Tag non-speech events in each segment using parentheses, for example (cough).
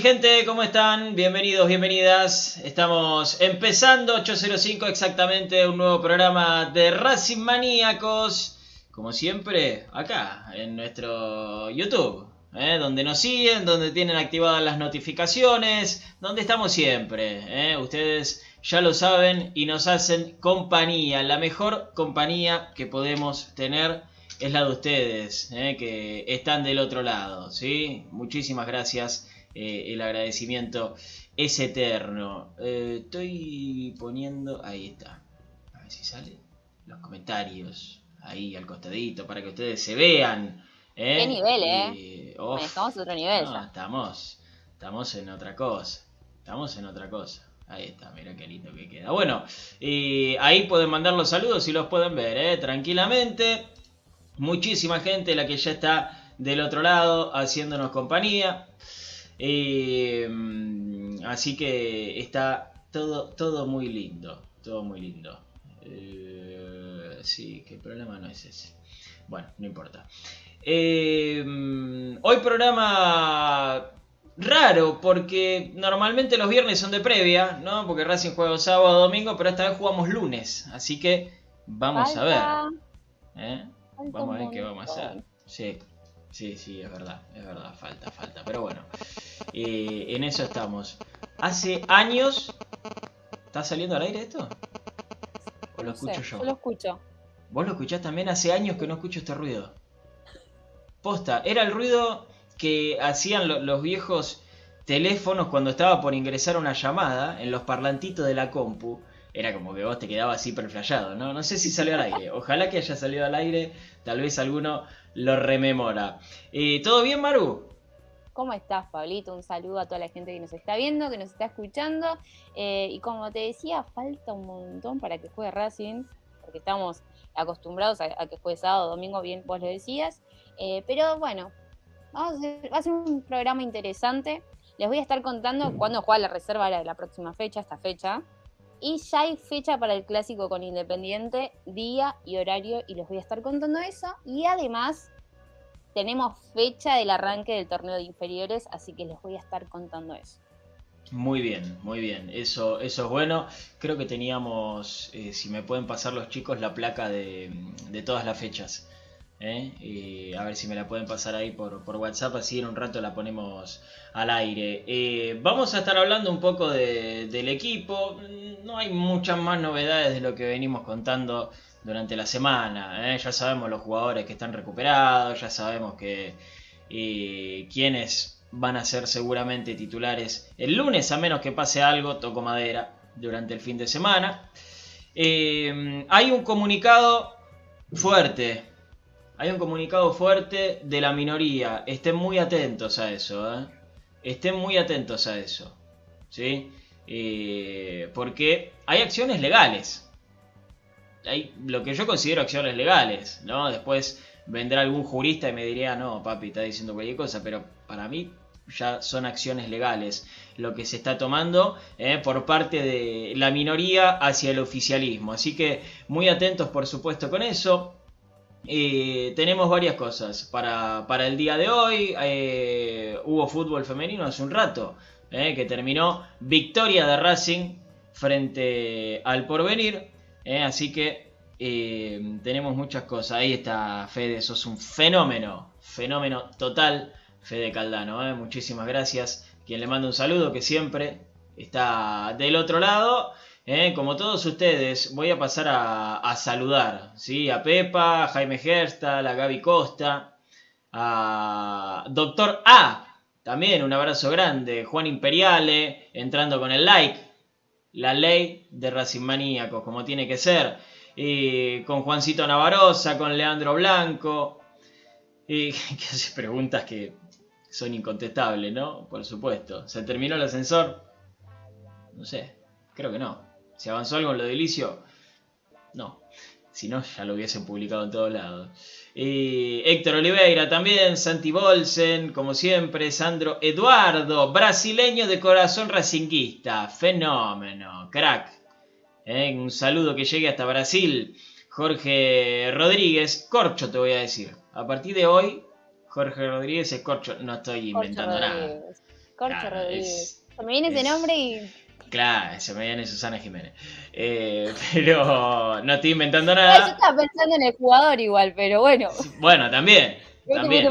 gente? ¿Cómo están? Bienvenidos, bienvenidas. Estamos empezando 805 exactamente un nuevo programa de Racing Maníacos. Como siempre, acá en nuestro YouTube. ¿eh? Donde nos siguen, donde tienen activadas las notificaciones, donde estamos siempre. ¿eh? Ustedes ya lo saben y nos hacen compañía. La mejor compañía que podemos tener es la de ustedes, ¿eh? que están del otro lado. ¿sí? Muchísimas gracias. Eh, el agradecimiento es eterno. Eh, estoy poniendo. Ahí está. A ver si sale. Los comentarios. Ahí al costadito para que ustedes se vean. ¿eh? Qué nivel, ¿eh? Y, uf, Manejamos otro nivel no, ya. estamos, estamos en otra cosa. Estamos en otra cosa. Ahí está, mira qué lindo que queda. Bueno, ahí pueden mandar los saludos y los pueden ver, ¿eh? tranquilamente. Muchísima gente la que ya está del otro lado haciéndonos compañía. Eh, mm, así que está todo, todo muy lindo. Todo muy lindo. Eh, sí, que el problema no es ese. Bueno, no importa. Eh, mm, hoy programa raro porque normalmente los viernes son de previa, ¿no? Porque Racing juega sábado domingo, pero esta vez jugamos lunes, así que vamos a ver. ¿eh? Vamos a ver qué vamos a hacer. Sí, sí, sí, es verdad, es verdad, falta, falta. Pero bueno, eh, en eso estamos. Hace años... ¿Está saliendo al aire esto? ¿O lo No sé, escucho yo? Yo lo escucho. ¿Vos lo escuchás también? Hace años que no escucho este ruido. Posta, era el ruido que hacían lo- los viejos teléfonos cuando estaba por ingresar una llamada en los parlantitos de la compu. Era como que vos te quedabas así perflayado, ¿no? No sé si salió al aire. Ojalá que haya salido al aire. Tal vez alguno lo rememora. Eh, ¿Todo bien, Maru? ¿Cómo estás, Pablito? Un saludo a toda la gente que nos está viendo, que nos está escuchando. Eh, y como te decía, falta un montón para que juegue Racing, porque estamos acostumbrados a, que juegue sábado, domingo, bien vos lo decías. Eh, pero bueno, vamos a hacer, va a ser un programa interesante. Les voy a estar contando cuándo juega la reserva de la próxima fecha, esta fecha. Y ya hay fecha para el clásico con Independiente, día y horario, y les voy a estar contando eso. Y además tenemos fecha del arranque del torneo de inferiores, así que les voy a estar contando eso. Muy bien, muy bien. Eso, eso es bueno. Creo que teníamos, eh, si me pueden pasar los chicos, la placa de, todas las fechas. ¿eh? Y a ver si me la pueden pasar ahí por, por WhatsApp, así en un rato la ponemos al aire. Eh, vamos a estar hablando un poco de- del equipo. No hay muchas más novedades de lo que venimos contando durante la semana. ¿eh? Ya sabemos los jugadores que están recuperados, ya sabemos que quiénes van a ser seguramente titulares el lunes, a menos que pase algo, toco madera, durante el fin de semana. Eh, hay un comunicado fuerte, hay un comunicado fuerte de la minoría. Estén muy atentos a eso, ¿eh? Estén muy atentos a eso, ¿sí? Porque hay acciones legales, lo que yo considero acciones legales, ¿no? Después vendrá algún jurista y me diría, no, papi, está diciendo cualquier cosa, pero para mí ya son acciones legales lo que se está tomando eh, por parte de la minoría hacia el oficialismo. Así que muy atentos, por supuesto, con eso. Eh, tenemos varias cosas para, para, el día de hoy. Eh, hubo fútbol femenino hace un rato, que terminó victoria de Racing frente al porvenir. Así que tenemos muchas cosas. Ahí está Fede, sos un fenómeno, fenómeno total Fede Caldano. ¿eh? Muchísimas gracias. Quien le manda un saludo, que siempre está del otro lado. ¿eh? Como todos ustedes, voy a pasar a, saludar ¿sí? a Pepa, a Jaime Gersta, a Gaby Costa, a Doctor A. También un abrazo grande. Juan Imperiale, entrando con el like. La ley de Racing Maníacos, como tiene que ser. Con Juancito Navarosa, con Leandro Blanco. Y (laughs) que hace preguntas que son incontestables, ¿no? Por supuesto. ¿Se terminó el ascensor? No sé, creo que no. ¿Se avanzó algo en lo de Ilicio? No. Si no, ya lo hubiesen publicado en todos lados. Héctor Oliveira también, Santi Bolsen, como siempre, Sandro Eduardo, brasileño de corazón racinguista, fenómeno, crack. Eh, un saludo que llegue hasta Brasil. Jorge Rodríguez, corcho te voy a decir. A partir de hoy Jorge Rodríguez es Corcho, no estoy inventando nada. Corcho Rodríguez. se me viene ese nombre y. Claro, se me viene Susana Jiménez. Eh, (laughs) pero no estoy inventando nada. yo estaba pensando en el jugador igual, pero bueno. Bueno, también. también.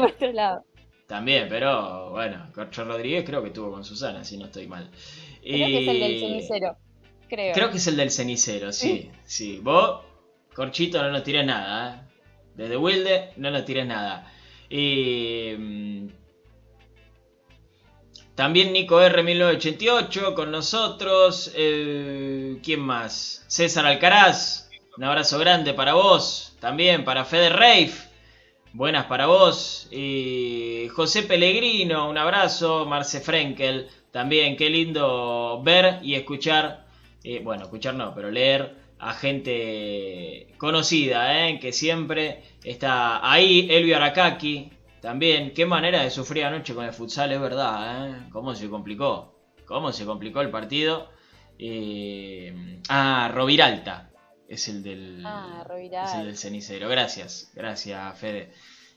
También, pero bueno, Corcho Rodríguez creo que estuvo con Susana, si no estoy mal. Creo que es el del cenicero, creo. Creo que es el del cenicero, sí. sí. Vos, Corchito, no nos tires nada. ¿eh? Desde Wilde, no nos tires nada. Mm, también Nico R 1988 con nosotros. Eh, ¿Quién más? César Alcaraz. Un abrazo grande para vos. También para Fede Reif. Buenas para vos. José Pellegrino, un abrazo. Marce Frenkel. También, qué lindo ver y escuchar. Eh, bueno, escuchar no, pero leer a gente conocida, ¿eh? que siempre está ahí. Elvio Arakaki, también. Qué manera de sufrir anoche con el futsal, es verdad. ¿eh? ¿Cómo se complicó? ¿Cómo se complicó el partido? Eh... Ah, Roviralta. Es el del. Ah, es el del cenicero. Gracias, gracias, Fede.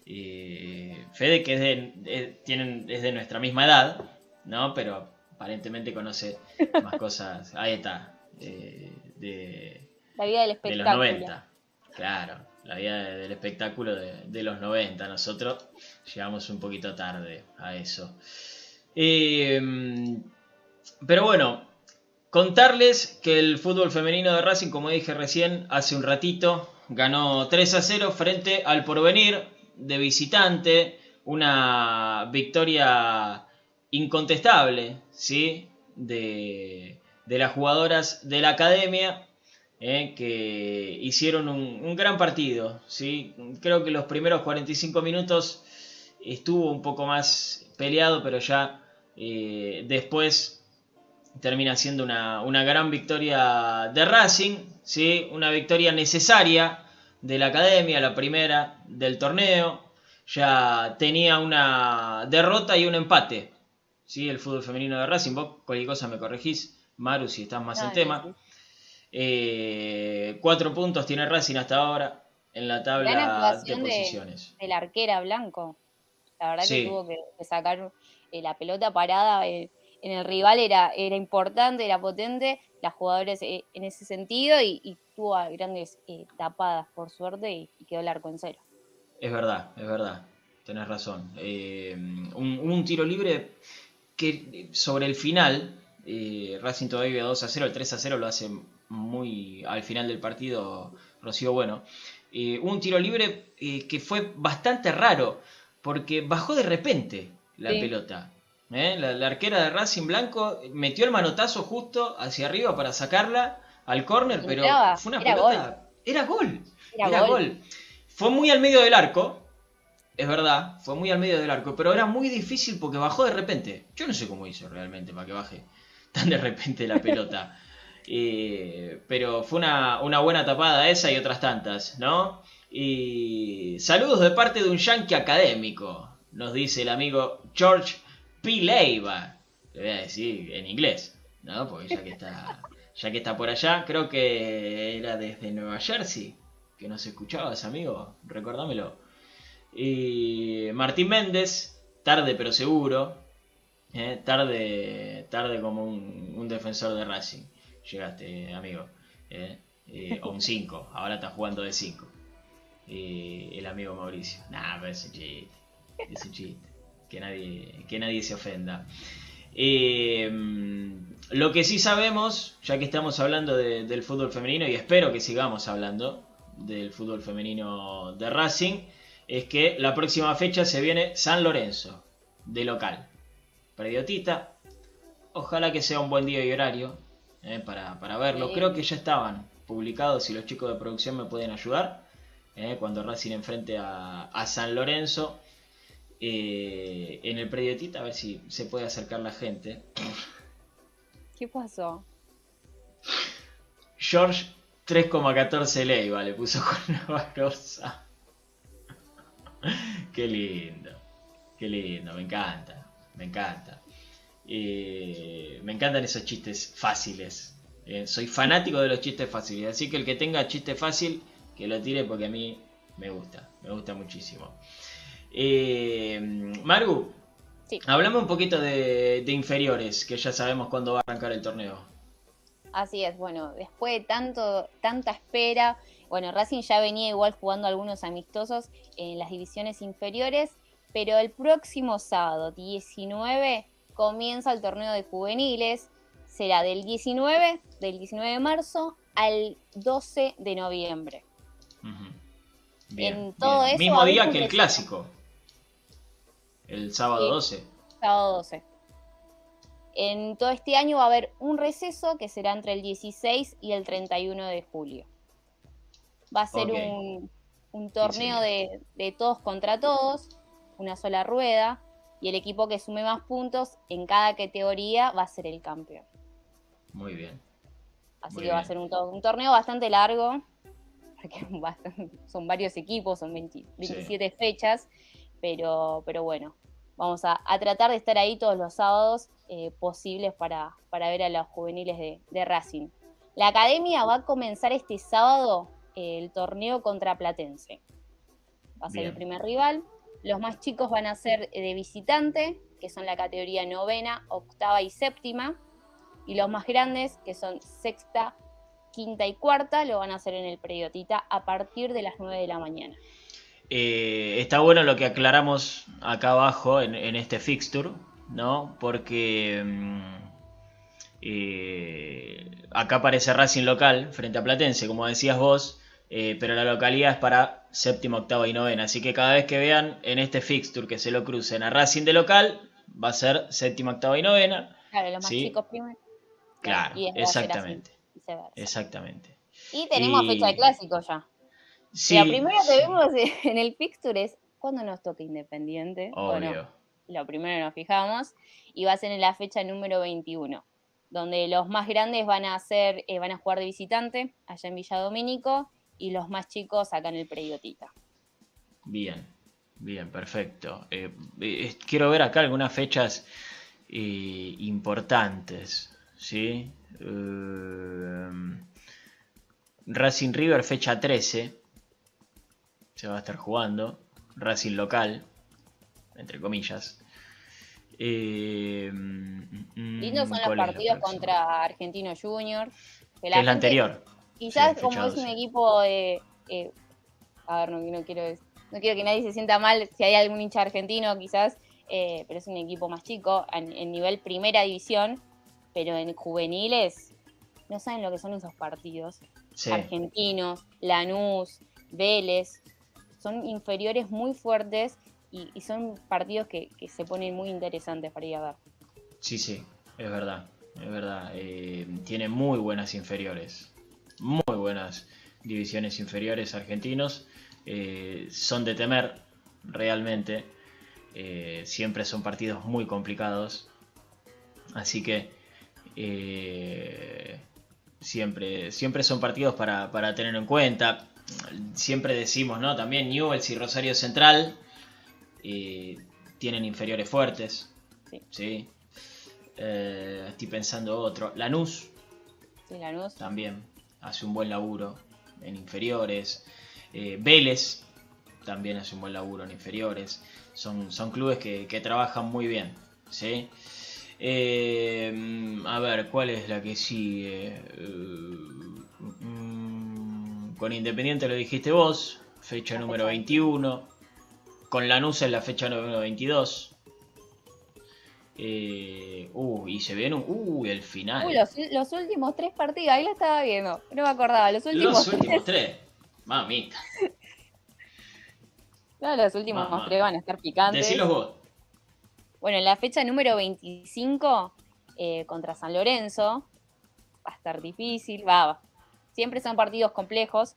Fede, que es de, tienen, es de nuestra misma edad, ¿no? Pero aparentemente conoce más cosas. Ahí está. Eh, de, la vida del espectáculo. De los 90. Claro, la vida del espectáculo de, los 90. Nosotros llegamos un poquito tarde a eso. Em, pero bueno, contarles que el fútbol femenino de Racing, como dije recién, hace un ratito, ganó 3 a 0 frente al porvenir de visitante. Una victoria incontestable, ¿sí? De, de las jugadoras de la academia eh, que hicieron un, gran partido. ¿sí? Creo que los primeros 45 minutos estuvo un poco más peleado, pero ya eh, después termina siendo una, gran victoria de Racing, ¿sí? una victoria necesaria de la academia, la primera del torneo. Ya tenía una derrota y un empate. ¿sí? El fútbol femenino de Racing. Vos cualquier cosa me corregís, Maru, si estás más en tema. Eh, cuatro puntos tiene Racing hasta ahora en la tabla de posiciones. De, la arquera Blanco. La verdad que tuvo que, sacar eh, la pelota parada eh, en el rival, era, era importante, era potente. Las jugadoras en ese sentido y, tuvo grandes tapadas, por suerte, y, quedó el arco en cero. Es verdad, es verdad. Tenés razón. Un, un, tiro libre que sobre el final, Racing todavía 2 a 0, el 3 a 0 lo hace muy al final del partido, Rocío Bueno. Eh, un tiro libre eh, que fue bastante raro, porque bajó de repente la pelota. ¿eh? La, arquera de Racing Blanco metió el manotazo justo hacia arriba para sacarla al córner, pero fue una pelota. Era gol. Era, gol. Fue muy al medio del arco, es verdad, fue muy al medio del arco, pero era muy difícil porque bajó de repente. Yo no sé cómo hizo realmente para que baje tan de repente la (laughs) pelota. Eh, pero fue una, buena tapada esa y otras tantas, ¿no? Y saludos de parte de un yankee académico, nos dice el amigo George P. Leiva. Le voy a decir en inglés, ¿no? Porque ya que está, ya que está por allá, creo que era desde Nueva Jersey que nos escuchabas, amigo. Recordámelo. Y Martín Méndez, tarde pero seguro. ¿eh? Tarde, tarde como un defensor de Racing. Llegaste, amigo. ¿eh? Eh, o un (laughs) 5. Ahora está jugando de 5. el amigo Mauricio. Nah, pero es un chiste. Es un chiste. Que nadie, que nadie se ofenda. lo que sí sabemos, ya que estamos hablando de- del fútbol femenino, y espero que sigamos hablando del fútbol femenino de Racing, es que la próxima fecha se viene San Lorenzo, de local. Prediotita, ojalá que sea un buen día y horario eh, para, para verlo. Sí. Creo que ya estaban publicados, si los chicos de producción me pueden ayudar, eh, cuando Racing enfrente a, a San Lorenzo. eh, en el prediotita, a ver si se puede acercar la gente. ¿Qué pasó? George 3,14 Leiva le puso (laughs) con Navarrosa. Qué lindo. Qué lindo, me encanta. Me encanta. Eh, me encantan esos chistes fáciles. Eh, soy fanático de los chistes fáciles. Así que el que tenga chiste fácil, que lo tire porque a mí me gusta. Me gusta muchísimo. Eh, Maru, Sí. hablame un poquito de, de inferiores, que ya sabemos cuándo va a arrancar el torneo. Así es, bueno, después de tanto, tanta espera, bueno, Racing ya venía igual jugando algunos amistosos en las divisiones inferiores, pero el próximo sábado 19 comienza el torneo de juveniles, será del 19, del 19 de marzo al 12 de noviembre. Ujú. En todo eso Mismo día que el clásico. El sábado Sí. 12. Sábado 12. En todo este año va a haber un receso que será entre el 16 y el 31 de julio. Va a ser un, un torneo de, de todos contra todos, una sola rueda, y el equipo que sume más puntos en cada categoría va a ser el campeón. Muy bien. Así Muy que va a ser un, to- un torneo bastante largo, (laughs) porque son varios equipos, son 20 27 fechas, pero, pero bueno, vamos a, a tratar de estar ahí todos los sábados eh, posibles para, para ver a los juveniles de, de Racing. La academia va a comenzar este sábado eh, el torneo contra Platense. Va a ser Bien. el primer rival. Los más chicos van a ser eh, de visitante, que son la categoría novena, octava y séptima. Y los más grandes, que son sexta, quinta y cuarta, lo van a hacer en el Prediotita a partir de las 9 de la mañana. Eh, está bueno lo que aclaramos acá abajo en, este fixture, ¿no? Porque mm, eh, acá aparece Racing local frente a Platense, como decías vos, pero la localidad es para séptima, octava y novena. Así que cada vez que vean en este fixture que se lo crucen a Racing de local, va a ser séptima, octava y novena. Claro, los más Sí. chicos primero. Claro, y así, exactamente. Exactamente. Y tenemos Y- fecha de clásico ya. Sí, La primera que vemos (laughs) en el fixture es cuando nos toca Independiente. Bueno, obvio. lo primero nos fijamos. Y va a ser en la fecha número 21. Donde los más grandes van a hacer, eh, van a jugar de visitante allá en Villa Domínico. Y los más chicos acá en el Prediotita. Bien, bien, perfecto. Eh, eh, quiero ver acá algunas fechas eh, importantes, ¿sí? Racing River, fecha 13, se va a estar jugando. Racing local, entre comillas. Eh, mm, mm, Lindos son los ¿cuál es la partidos contra Argentino Junior. Que es la gente- Quizás Sí, como es un 12. equipo de... eh, a ver, no, no quiero, no quiero que nadie se sienta mal si hay algún hincha argentino quizás, eh, pero es un equipo más chico en, en nivel primera división, pero en juveniles no saben lo que son esos partidos. Sí, Argentinos, Lanús, Vélez, son inferiores muy fuertes y, y son partidos que, que se ponen muy interesantes para ir a ver. sí, sí, es verdad. Es verdad. Eh, tiene muy buenas inferiores. Muy buenas divisiones inferiores argentinos. Eh, son de temer, realmente. Eh, siempre son partidos muy complicados. Así que eh, siempre, siempre son partidos para, para tener en cuenta. Siempre decimos, ¿no? También Newells y Rosario Central tienen inferiores fuertes. Sí. ¿sí? Estoy pensando otro. Lanús Sí, Lanús. también hace un buen laburo en inferiores. Eh, Vélez también hace un buen laburo en inferiores. Son, son clubes que, que trabajan muy bien. ¿sí? Eh, a ver, ¿cuál es la que sigue? Eh, mm, con Independiente lo dijiste vos, fecha número fecha 21. Con Lanús en la fecha número 22. Eh, uh, y se viene un. Uh, el final. Uy, los, los últimos tres partidos, ahí lo estaba viendo. No me acordaba. Los últimos, Los últimos tres. tres. Mamita. (laughs) No, los últimos Mamá. tres van a estar picantes. Decilos vos. Bueno, en la fecha número 25 eh, contra San Lorenzo va a estar difícil, va, va. Siempre son partidos complejos.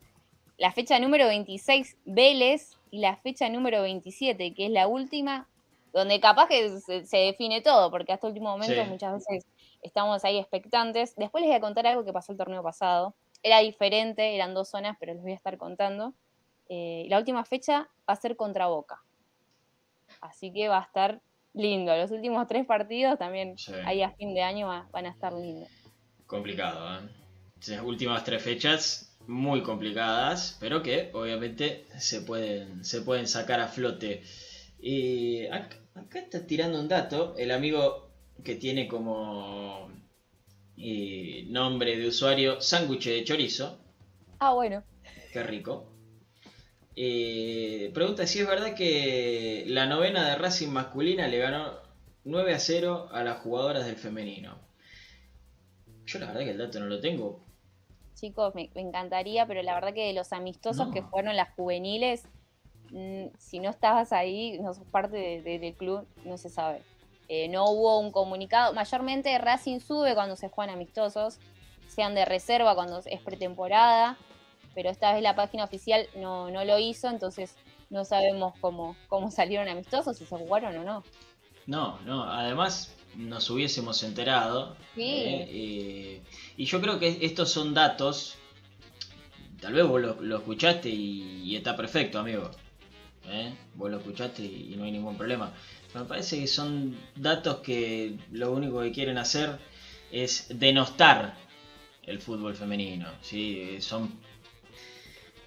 La fecha número 26 Vélez y la fecha número 27, que es la última, donde capaz que se, se define todo, porque hasta último momento Sí. muchas veces estamos ahí expectantes. Después les voy a contar algo que pasó el torneo pasado. Era diferente, eran dos zonas, pero les voy a estar contando. Eh, la última fecha va a ser contra Boca. Así que va a estar lindo. Los últimos tres partidos también Sí. ahí a fin de año va- van a estar lindos. Complicado, ¿eh? Las últimas tres fechas muy complicadas, pero que obviamente se pueden, se pueden sacar a flote. Y acá, está tirando un dato, el amigo que tiene como eh, nombre de usuario sándwich de chorizo, Ah, bueno. qué rico. Eh, pregunta si es verdad que la novena de Racing masculina le ganó 9 a 0 a las jugadoras del femenino. Yo la verdad que el dato no lo tengo, Chicos, me, me encantaría, pero la verdad que de los amistosos No. que fueron las juveniles, si no estabas ahí, no sos parte de- de- del club, no se sabe. Eh, no hubo un comunicado. Mayormente Racing sube cuando se juegan amistosos, sean de reserva cuando es pretemporada, pero esta vez la página oficial no, no lo hizo, entonces no sabemos cómo, cómo salieron amistosos, si se jugaron o no. No, no, además nos hubiésemos enterado. Sí. ¿eh? Eh, y yo creo que estos son datos, tal vez vos lo, lo escuchaste y, y está perfecto, amigo. ¿Eh? Vos lo escuchaste y, no hay ningún problema. Me parece que son datos que lo único que quieren hacer es denostar el fútbol femenino. ¿sí? Son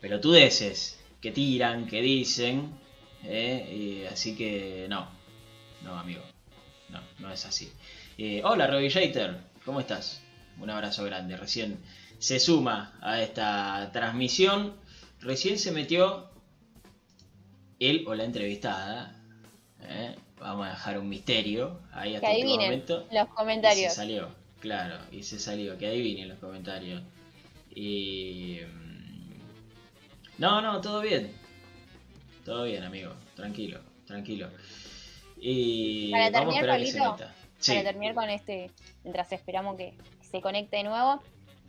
pelotudeces que tiran, que dicen. ¿eh? Así que no, no, amigo. No, no es así. Eh, hola, Robbie Jater. ¿Cómo estás? Un abrazo grande. Recién se suma a esta transmisión. Recién se metió él o la entrevistada. ¿eh? Vamos a dejar un misterio ahí Que hasta el último adivinen momento. los Y se comentarios. salió, claro, y se salió. Que adivinen los comentarios. Y. mm, No, no, todo bien. Todo bien, amigo. Tranquilo, tranquilo. Y Para vamos a terminar, que Pablito. Sí, para terminar con este, mientras esperamos que se conecte de nuevo,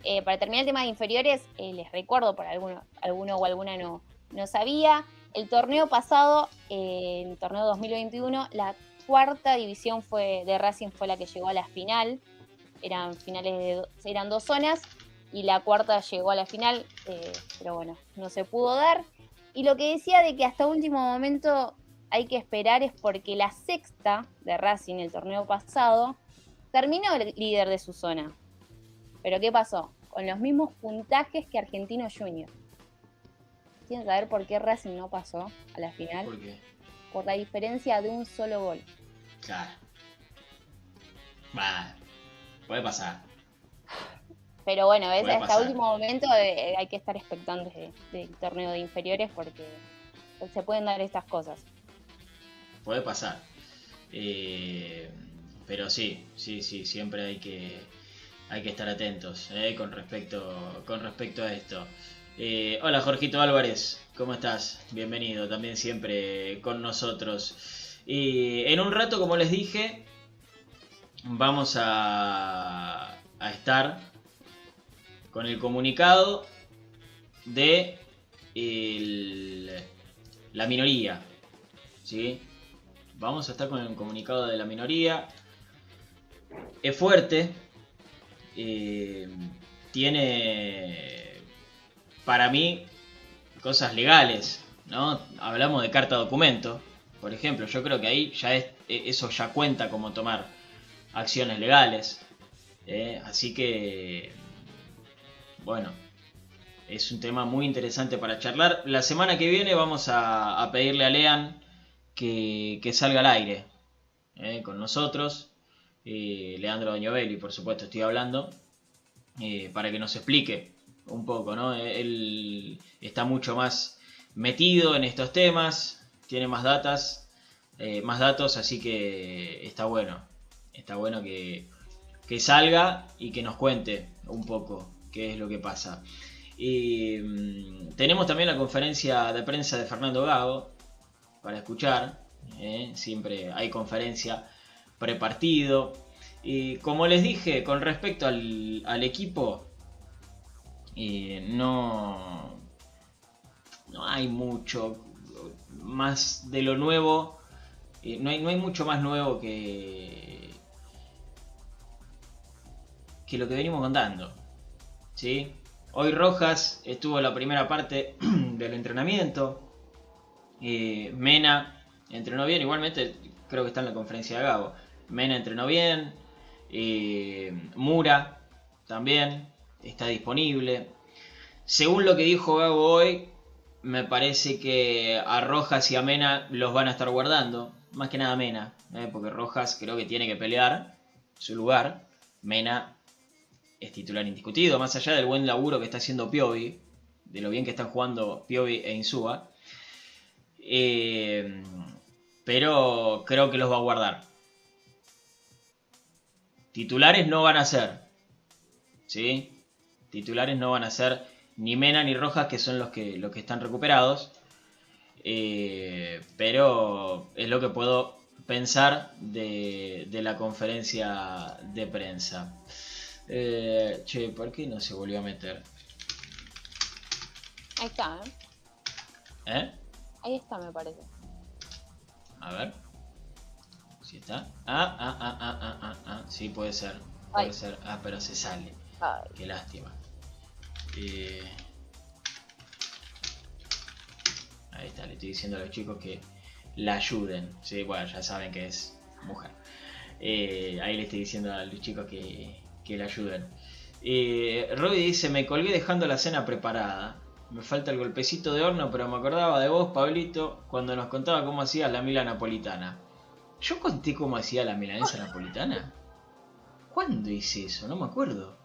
eh, para terminar el tema de inferiores, eh, les recuerdo, por alguno, alguno o alguna no, no sabía, el torneo pasado, eh, el torneo 2021, la cuarta división fue de Racing fue la que llegó a la final, eran finales de eran dos zonas y la cuarta llegó a la final, eh, pero bueno, no se pudo dar. Y lo que decía de que hasta último momento hay que esperar es porque la sexta de Racing el torneo pasado terminó el líder de su zona. Pero ¿qué pasó? Con los mismos puntajes que Argentino Junior. ¿Quieren saber por qué Racing no pasó a la final? ¿por qué? Por la diferencia de un solo gol. Claro. Va, puede pasar. Pero bueno, es, hasta pasar. último momento eh, hay que estar expectantes de- del torneo de inferiores porque se pueden dar estas cosas. Puede pasar. Eh, pero sí, sí, sí, siempre hay que, hay que estar atentos eh, con, respecto, con respecto a esto. Eh, hola Jorgito Álvarez, ¿cómo estás? Bienvenido, también siempre con nosotros. Y en un rato, como les dije, vamos a, estar con el comunicado de la minoría. ¿sí? Vamos a estar con el comunicado de la minoría. Es fuerte. eh, tiene, para mí, cosas legales, ¿no? Hablamos de carta documento, por ejemplo, yo creo que ahí ya es, eso ya cuenta como tomar acciones legales. ¿eh? Así que, bueno, es un tema muy interesante para charlar. La semana que viene vamos a, pedirle a Lean que, salga al aire ¿eh? con nosotros. Eh, Leandro Doñovelli, por supuesto, estoy hablando, para que nos explique un poco, ¿no? Él está mucho más metido en estos temas, tiene más datas, eh, más datos, así que está bueno, está bueno que, que salga y que nos cuente un poco qué es lo que pasa. Y mm, tenemos también la conferencia de prensa de Fernando Gago para escuchar. ¿eh? Siempre hay conferencia prepartido. Y como les dije, con respecto al, al equipo, eh, no, no hay mucho más de lo nuevo. eh, no, hay, no hay mucho más nuevo que, que lo que venimos contando. ¿sí? Hoy Rojas estuvo la primera parte (clears throat) del entrenamiento. Eh, Mena entrenó bien, igualmente creo que está en la conferencia de Gabo. Mena entrenó bien. Mura también está disponible. Según lo que dijo Gago hoy, me parece que a Rojas y a Mena los van a estar guardando. Más que nada Mena, ¿eh? porque Rojas creo que tiene que pelear su lugar. Mena es titular indiscutido, más allá del buen laburo que está haciendo Piovi, de lo bien que están jugando Piovi e Insúa. Eh, pero creo que los va a guardar. Titulares no van a ser. ¿Sí? Titulares no van a ser ni Mena ni Rojas, que son los que, los que están recuperados. Eh, pero es lo que puedo pensar de, de la conferencia de prensa. Eh, che, ¿por qué no se volvió a meter? Ahí está, ¿eh? ¿Eh? Ahí está, me parece. A ver. Si está. Ah, ah, ah, ah, ah, ah, ah. Sí, puede ser. Puede Ay. ser. Ah, pero se sale. Ay, Qué lástima. Ahí está, le estoy diciendo a los chicos que la ayuden. Sí, bueno, ya saben que es mujer. Eh, ahí le estoy diciendo a los chicos que, que la ayuden. Eh, Robbie dice, me colgué dejando la cena preparada. Me falta el golpecito de horno, pero me acordaba de vos, Pablito, cuando nos contaba cómo hacías la mila napolitana. ¿Yo conté cómo hacía la milanesa napolitana? ¿Cuándo hice eso? No me acuerdo.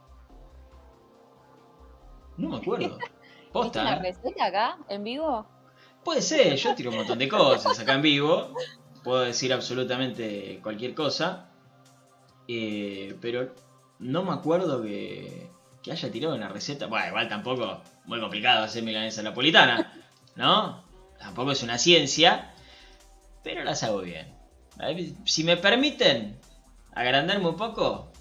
No me acuerdo. ¿Viste Posta, una ¿eh? receta acá, en vivo? Puede ser, yo tiro un montón de cosas acá en vivo. Puedo decir absolutamente cualquier cosa. eh, pero no me acuerdo que, que haya tirado una receta. Bueno, igual tampoco muy complicado hacer milanesa napolitana. ¿No? Tampoco es una ciencia. Pero las hago bien. Si me permiten agrandarme un poco,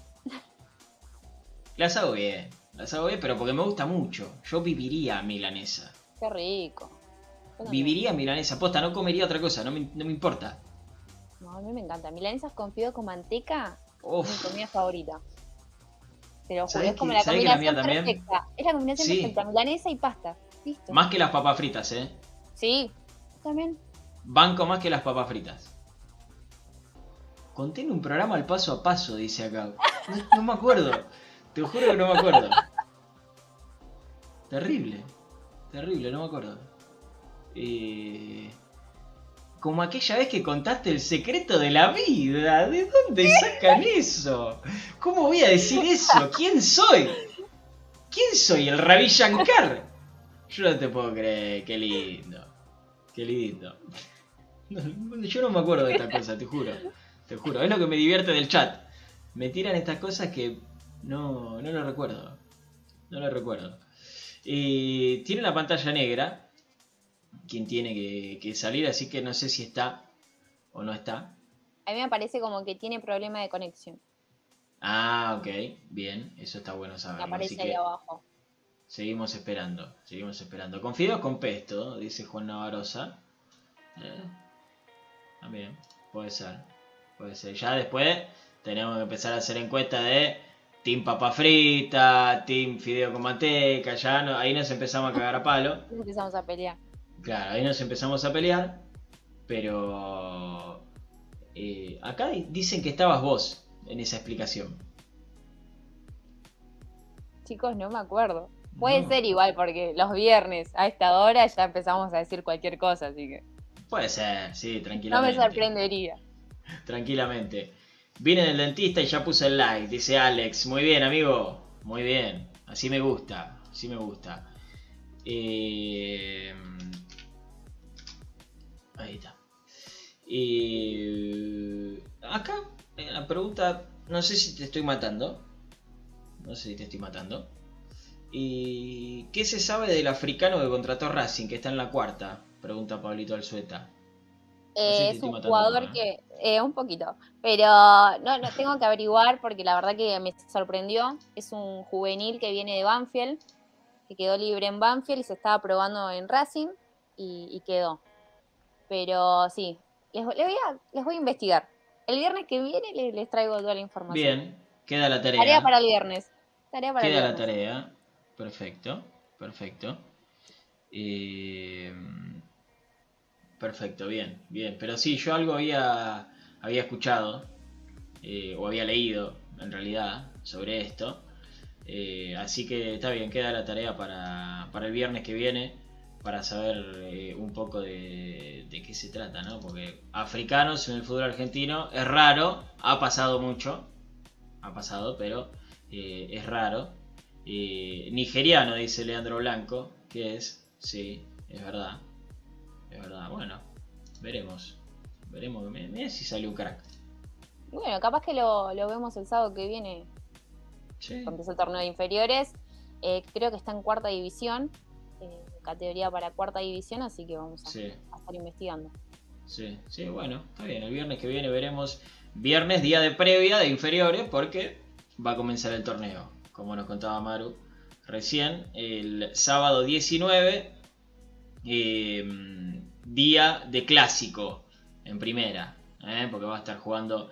las hago bien. Las hago bien, pero porque me gusta mucho. Yo viviría milanesa. Qué rico. Yo también. Viviría milanesa. Posta, no comería otra cosa, no me, no me importa. No, a mí me encanta. Milanesas con fideo con manteca es mi comida favorita. Te lo juro, ¿Sabés es como que- la la también? perfecta. Es la combinación Sí. perfecta, milanesa y pasta. Listo. más que las papas fritas, ¿eh? Sí, también. Banco más que las papas fritas. Contiene un programa al paso a paso, dice acá. No, no me acuerdo. (laughs) Te juro que no me acuerdo. Terrible. Terrible, no me acuerdo. Eh, Como aquella vez que contaste el secreto de la vida. ¿De dónde sacan eso? ¿Cómo voy a decir eso? ¿Quién soy? ¿Quién soy? ¿El Ravi Shankar? Yo no te puedo creer. Qué lindo. Qué lindo. No, yo no me acuerdo de esta cosa, te juro. Te juro. Es lo que me divierte del chat. Me tiran estas cosas que no, no lo recuerdo. No lo recuerdo. Y tiene la pantalla negra. Quien tiene que, que salir, así que no sé si está o no está. A mí me parece como que tiene problema de conexión. Ah, ok. Bien, eso está bueno saberlo. Así aparece ahí que abajo. seguimos esperando. Seguimos esperando. Con fideos con pesto, dice Juan Navarroza. Eh, también, puede ser. Puede ser. Ya después tenemos que empezar a hacer encuesta de team papa frita, team fideo con manteca, ya no- ahí nos empezamos a cagar a palo. Empezamos a pelear. Claro, ahí nos empezamos a pelear, pero eh, acá di- dicen que estabas vos en esa explicación. Chicos, no me acuerdo. Puede No. ser igual, porque los viernes a esta hora ya empezamos a decir cualquier cosa, así que Puede ser, sí, no me tranquilamente. sorprendería. (laughs) Tranquilamente. Viene del dentista y ya puso el like, dice Alex. Muy bien, amigo. Muy bien. Así me gusta. Así me gusta. Eh, Ahí está. Y acá hay una pregunta. No sé si te estoy matando. No sé si te estoy matando. ¿Y qué se sabe del africano que contrató Racing, que está en la cuarta? Pregunta Pablito Alzueta. Eh, No es un jugador que, eh, un poquito, pero no, no tengo que averiguar porque la verdad que me sorprendió. Es un juvenil que viene de Banfield, que quedó libre en Banfield y se estaba probando en Racing y, y quedó. Pero sí, les, les voy a, les voy a investigar. El viernes que viene les, les traigo toda la información. Bien, queda la tarea. Tarea para el viernes. Tarea para el Queda la viernes. tarea. Perfecto, perfecto. Eh, perfecto, bien, bien. Pero sí, yo algo había, había escuchado, eh, o había leído, en realidad, sobre esto. Eh, así que está bien, queda la tarea para, para el viernes que viene, para saber eh, un poco de, qué se trata, ¿no? Porque africanos en el fútbol argentino es raro, ha pasado mucho, ha pasado, pero es raro. Nigeriano, dice Leandro Blanco, que es, sí, es verdad, es verdad. Bueno, veremos, veremos, mira si sale un crack. Bueno, capaz que lo, lo vemos el sábado que viene, Sí, cuando el torneo de inferiores. Eh, creo que está en cuarta división, eh, categoría para cuarta división, así que vamos a, sí. a estar investigando. Sí, sí, bueno, está bien. El viernes que viene veremos. Viernes, día de previa de inferiores, porque va a comenzar el torneo. Como nos contaba Maru recién. El sábado 19, eh, día de clásico en primera. ¿eh? Porque va a estar jugando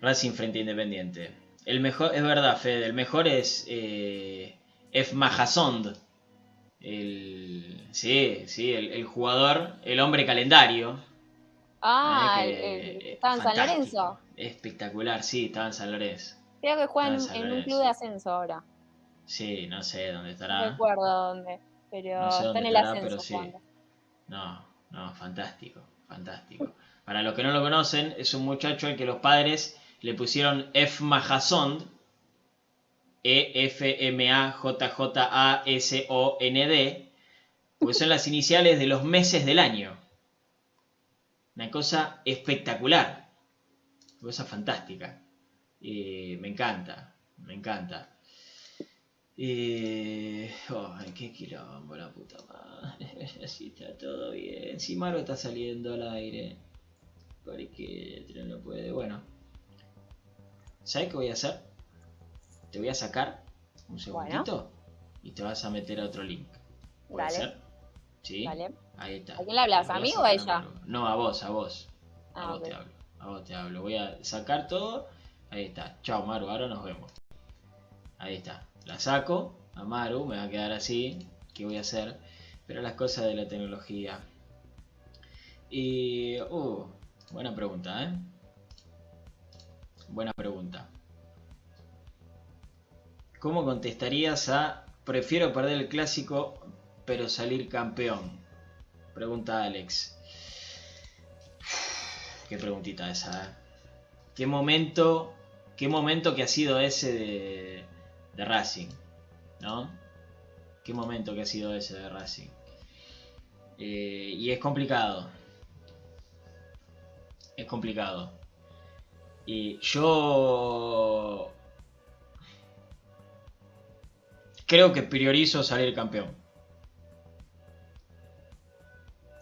Racing frente a Independiente. El mejor, es verdad, Fede, el mejor es eh, F. Mahasond. El, sí, sí, el, el jugador, el hombre calendario. Ah, Eh, que, eh, estaba en San. Lorenzo. Espectacular, sí, estaba en San Lorenzo. Creo que juega en, un club de ascenso ahora. Sí, no sé dónde No estará. recuerdo dónde, pero No sé está en el estará, ascenso pero sí. No, no, fantástico, fantástico. Para los que no lo conocen, es un muchacho al que los padres le pusieron F. Mahasond, E E-F-M-A-J-J-A-S-O-N-D, porque son las iniciales de los meses del año. Una cosa espectacular, una cosa fantástica. Me encanta, me encanta. Ay, qué quilombo, la puta madre. (laughs) Así está todo bien. Si Maro está saliendo al aire. Porque no puede. Bueno. ¿Sabes qué voy a hacer? Te voy a sacar un segundito y te vas a meter a otro link. ¿Puede Dale. ser? ¿Sí? Dale. Ahí está. ¿A quién le hablas? ¿A mí o a ella? No, a vos, a vos. A Ah, vos te hablo. A vos te hablo. Voy a sacar todo. Ahí está. Chao, Maru. Ahora nos vemos. Ahí está. La saco a Maru. Me va a quedar así. ¿Qué voy a hacer? Pero las cosas de la tecnología. Y. Uh, buena pregunta, ¿eh? Buena pregunta. ¿Cómo contestarías a prefiero perder el clásico pero salir campeón? Pregunta Alex. Qué preguntita esa, ¿eh? ¿Qué momento, qué momento que ha sido ese de, de Racing? ¿No? ¿Qué momento que ha sido ese de Racing? Eh, y es complicado. Es complicado. Y yo creo que priorizo salir campeón.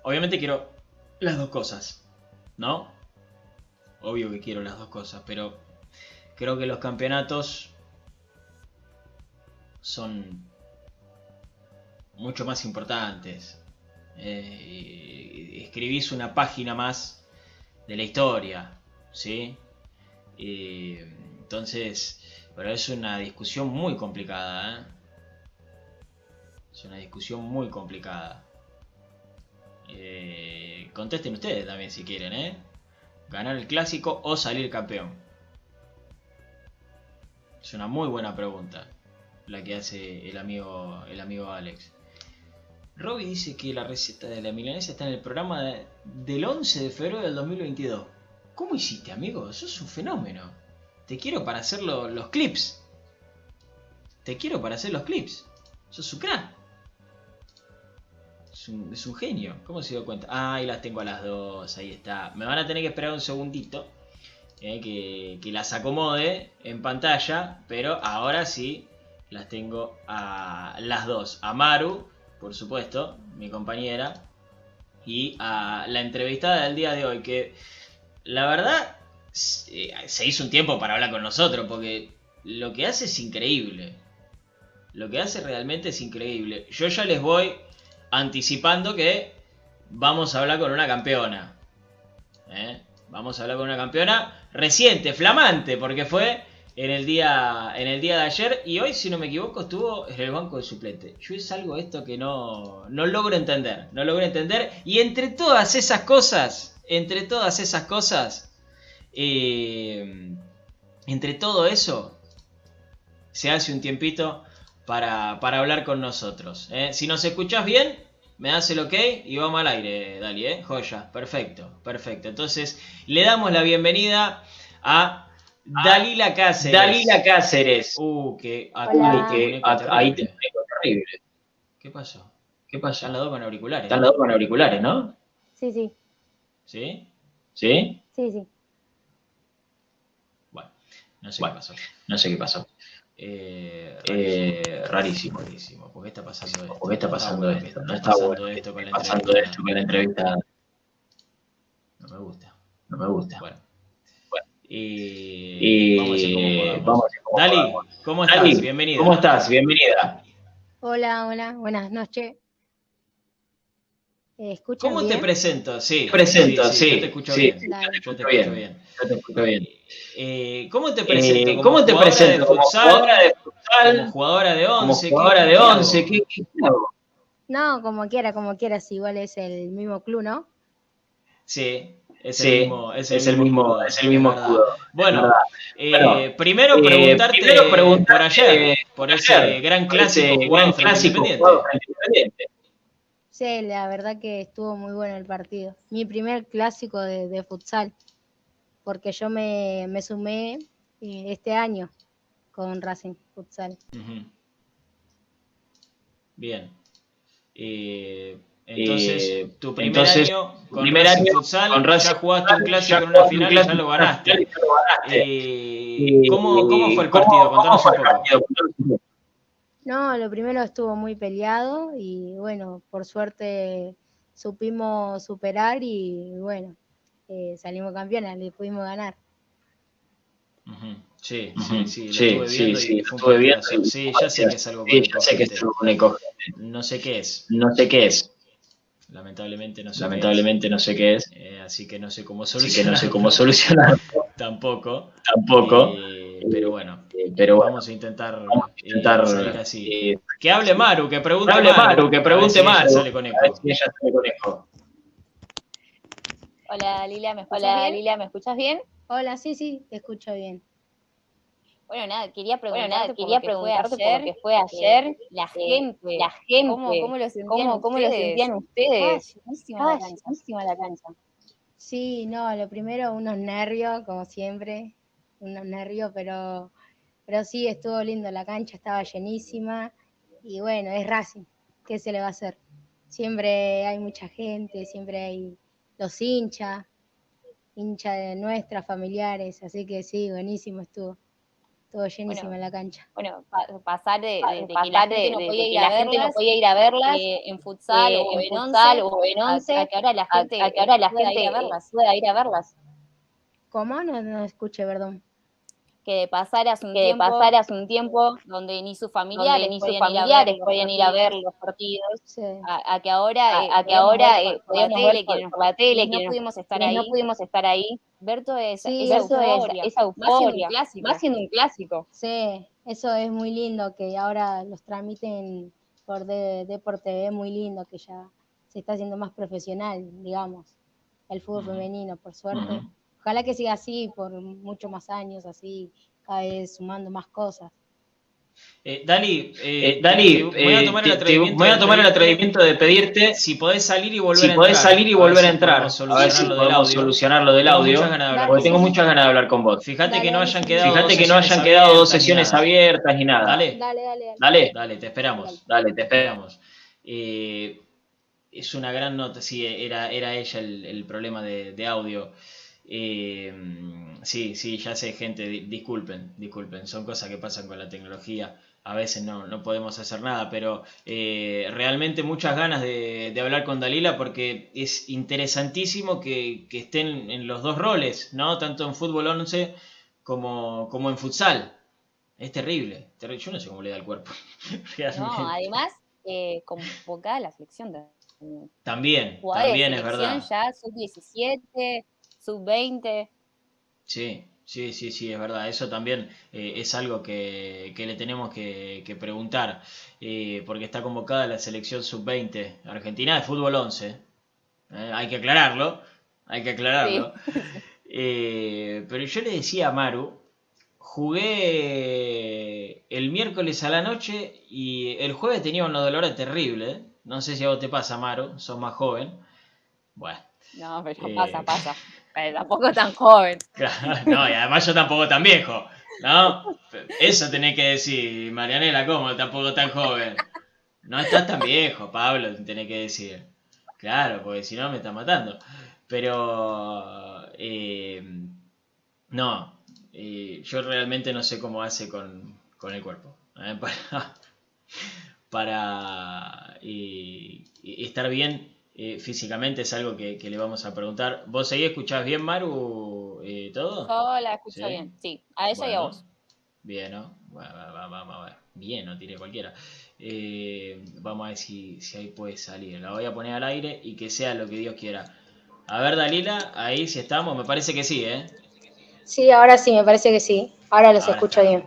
Obviamente quiero las dos cosas, ¿no? Obvio que quiero las dos cosas, pero creo que los campeonatos son mucho más importantes. Eh, escribís una página más de la historia, ¿sí? Eh, Entonces, pero es una discusión muy complicada, ¿eh? Es una discusión muy complicada. Contesten ustedes también si quieren. Ganar el clásico o salir campeón. Es una muy buena pregunta la que hace el amigo, el amigo Alex. Robbie dice que la receta de la milanesa está en el programa de- del 11 de febrero del 2022. ¿Cómo hiciste, amigo? Eso es un fenómeno. Te quiero para hacer lo- los clips. Te quiero para hacer los clips. Sos un crack. Es un, es un genio. ¿Cómo se dio cuenta? Ah, ahí las tengo a las dos. Ahí está. Me van a tener que esperar un segundito. eh, que, que las acomode en pantalla. Pero ahora sí las tengo a las dos. A Maru, por supuesto, mi compañera. Y a la entrevistada del día de hoy. Que la verdad se se hizo un tiempo para hablar con nosotros. Porque lo que hace es increíble. Lo que hace realmente es increíble. Yo ya les voy anticipando que vamos a hablar con una campeona. ¿eh? Vamos a hablar con una campeona reciente, flamante, porque fue en el día en el día de ayer y hoy, si no me equivoco, estuvo en el banco de suplente. Yo es algo esto que no, no logro entender, no logro entender. Y entre todas esas cosas, entre todas esas cosas, eh, entre todo eso, se hace un tiempito para, para hablar con nosotros. ¿eh? Si nos escuchás bien, me das el ok y vamos al aire, Dali, ¿eh? Joya, perfecto, perfecto. Entonces, le damos la bienvenida a Dalila Cáceres. Dalila Cáceres. Uh, que Hola. que a- ahí te terrible. ¿Qué pasó? ¿Qué Están pasa? las dos con auriculares. Están los dos con auriculares, ¿no? Sí, sí, ¿Sí? ¿Sí? sí, sí. Bueno, no sé Bueno. qué pasó. No sé qué pasó. Eh, Eh, rarísimo. rarísimo. ¿Por qué está pasando esto? ¿Por qué está pasando esto? No está pasando bueno. esto con la Pasando entrevista. esto con la entrevista. No me gusta. No me gusta. Bueno. Y, Y vamos a hacer como podamos. vamos a hacer como Dali, podamos. ¿cómo estás? Dali, Bienvenida. ¿Cómo estás? Bienvenida. Hola, hola, buenas noches. Eh, ¿Escuchan ¿Cómo te presento? Sí. Presento, sí, Yo te escucho sí, bien. sí. Yo te escucho escucho bien. bien. Yo te escucho bien. Eh, ¿Cómo te presento? Eh, ¿Como ¿Cómo te jugadora presento? De ¿Como futsal, jugadora de como futsal? jugadora de ¿Como once. jugadora ¿qué- de once? ¿Qué, qué hago? No, como quiera, como quieras, igual es el mismo club, ¿no? Sí, es Sí, el mismo, es el es el mismo, escudo, es el mismo escudo. Bueno, eh, primero eh, preguntarte, primero preguntarte por ayer, por ese ayer, gran clásico ese gran clásico Independiente. jugado frente a Independiente. Sí, la verdad que estuvo muy bueno el partido. Mi primer clásico de, de futsal, porque yo me, me sumé eh, este año con Racing Futsal. Bien. Eh, entonces, Eh, tu primer entonces, año con primer Racing año Futsal, con Racing ya jugaste un clásico ya en una final y ya lo ganaste. final y ya lo ganaste. Eh, ¿cómo, ¿Cómo fue el ¿Cómo- partido? cómo Contanos fue un el poco. partido? Contanos un poco. No, lo primero estuvo muy peleado y bueno, por suerte supimos superar y bueno, eh, salimos campeones, le pudimos ganar. Ujú. Sí, Ujú. sí, sí, lo Sí, estuve sí, viendo sí, y fue estuve viendo Sí, ya sé que es algo Sí, ya sé que es eco- No sé qué es. No sé qué es. Lamentablemente no sé Lamentablemente no sé qué es. qué es. Eh, así que no sé cómo Así que solucionarlo. no sé cómo solucionarlo (laughs) Tampoco. tampoco. Eh, pero bueno, Eh, Pero bueno, vamos a intentar, vamos a eh, intentar. salir así. eh, Que hable Maru, que pregunte Que hable Maru. Maru, que A ver pregunte Maru. sale con eco. a ver si ella sale con eco. Hola Lila, ¿me escuchas Hola bien? Lilia, ¿me escuchas bien? Hola, sí, sí, te escucho bien. Bueno, nada, quería Bueno, preguntarte, nada, por quería preguntarte por ayer, lo que fue ayer. eh, la eh, gente, la gente, ¿cómo, cómo lo sentían ¿Cómo, cómo lo ustedes? sentían Estaba ustedes? llenísima la Estaba cancha. llenísima la cancha. Sí, no, lo primero, unos nervios, como siempre, unos nervios, pero, pero sí, estuvo lindo, la cancha estaba llenísima y bueno, es Racing, ¿qué se le va a hacer? Siempre hay mucha gente, siempre hay los hinchas, hinchas de nuestras familiares, así que sí, buenísimo estuvo, estuvo llenísima Bueno, la cancha. Bueno, pa- pasar de, de- de que la de, gente no podía ir que a la gente no verlas podía ir a verlas eh, en futsal eh, o en en futsal once, o en a, once, a que ahora la a, gente a que ahora la pueda gente ir a eh, verlas. pueda ir a verlas. ¿Cómo? No, no escuché, perdón. Que pasaras un que tiempo pasaras un tiempo donde ni sus donde familiares ni sus familiares podían ir a ver los partidos, Sí. a, a que ahora, eh, a, a que ahora ver eh, por, la tele, por, quienes, por la tele, quienes no pudimos estar ahí, no pudimos estar ahí, ver toda esa, Sí, esa toda esa, euforia, más siendo un euforia, clásico. más siendo un clásico. Sí, eso es muy lindo que ahora los tramiten por de, Deport TV, muy lindo que ya se está haciendo más profesional, digamos, el fútbol femenino, por suerte. Ojalá que siga así por muchos más años, así, cada vez sumando más cosas. Eh, Dali, eh, Eh, Dali, te- voy a tomar te- el te- atrevimiento, voy a de tomar el pedirte atrevimiento de pedirte si podés salir y volver si a podés entrar, salir y a volver a si entrar, a ver si solucionar lo del podemos audio. solucionar lo del Tengo audio, muchas ganas de hablar porque con tengo vos. muchas ganas de hablar con vos. Fíjate Dale, que no hayan quedado Fíjate dos que no hayan sesiones quedado dos abiertas ni sesiones nada. abiertas ni nada. Dale, Dale, dale, dale. Dale, dale, te esperamos. dale, te. Esperamos. Eh, es una gran nota, sí, era, era ella el, el problema de, de audio. Eh, sí, sí, ya sé, gente, di- disculpen, disculpen, son cosas que pasan con la tecnología. A veces no, no podemos hacer nada, pero eh, realmente muchas ganas de, de hablar con Dalila porque es interesantísimo que, que estén en los dos roles, ¿no? Tanto en fútbol 11 como, como en futsal. Es terrible, terri- yo no sé cómo le da el cuerpo. (laughs) realmente. No, además, eh, convocada la selección también. También, Jugadores también de es verdad. ya sub-17, sub-20. Sí, sí, sí, sí, es verdad. Eso también eh, es algo que, que le tenemos que, que preguntar, eh, porque está convocada la selección sub-20 Argentina de fútbol 11. Eh, hay que aclararlo, hay que aclararlo. (laughs) Pero yo le decía a Maru, jugué el miércoles a la noche y el jueves tenía unos dolores terribles. No sé si a vos te pasa, Maru, sos más joven. Bueno. No, pero pasa, pasa. Pero tampoco tan joven. (laughs) No, y además yo tampoco tan viejo, ¿no? Eso tenés que decir, Marianela, ¿cómo tampoco tan joven? No estás tan viejo, Pablo, tenés que decir. Claro, porque si no me está matando. Pero, eh, no, eh, yo realmente no sé cómo hace con, con el cuerpo. ¿eh? (laughs) Para, para eh, estar bien eh, físicamente es algo que, que le vamos a preguntar. ¿Vos ahí escuchás bien, Maru, eh, todo? Yo la escucho Sí. bien, sí. A ella y a vos. Bien, ¿no? Bueno, va, va, va, va, va. Bien, no tiré cualquiera. Eh, vamos a ver si, si ahí puede salir. La voy a poner al aire y que sea lo que Dios quiera. A ver, Dalila, ahí si estamos, me parece que sí, ¿eh? Sí, ahora sí, me parece que sí. Ahora los Ahora escucho está. bien.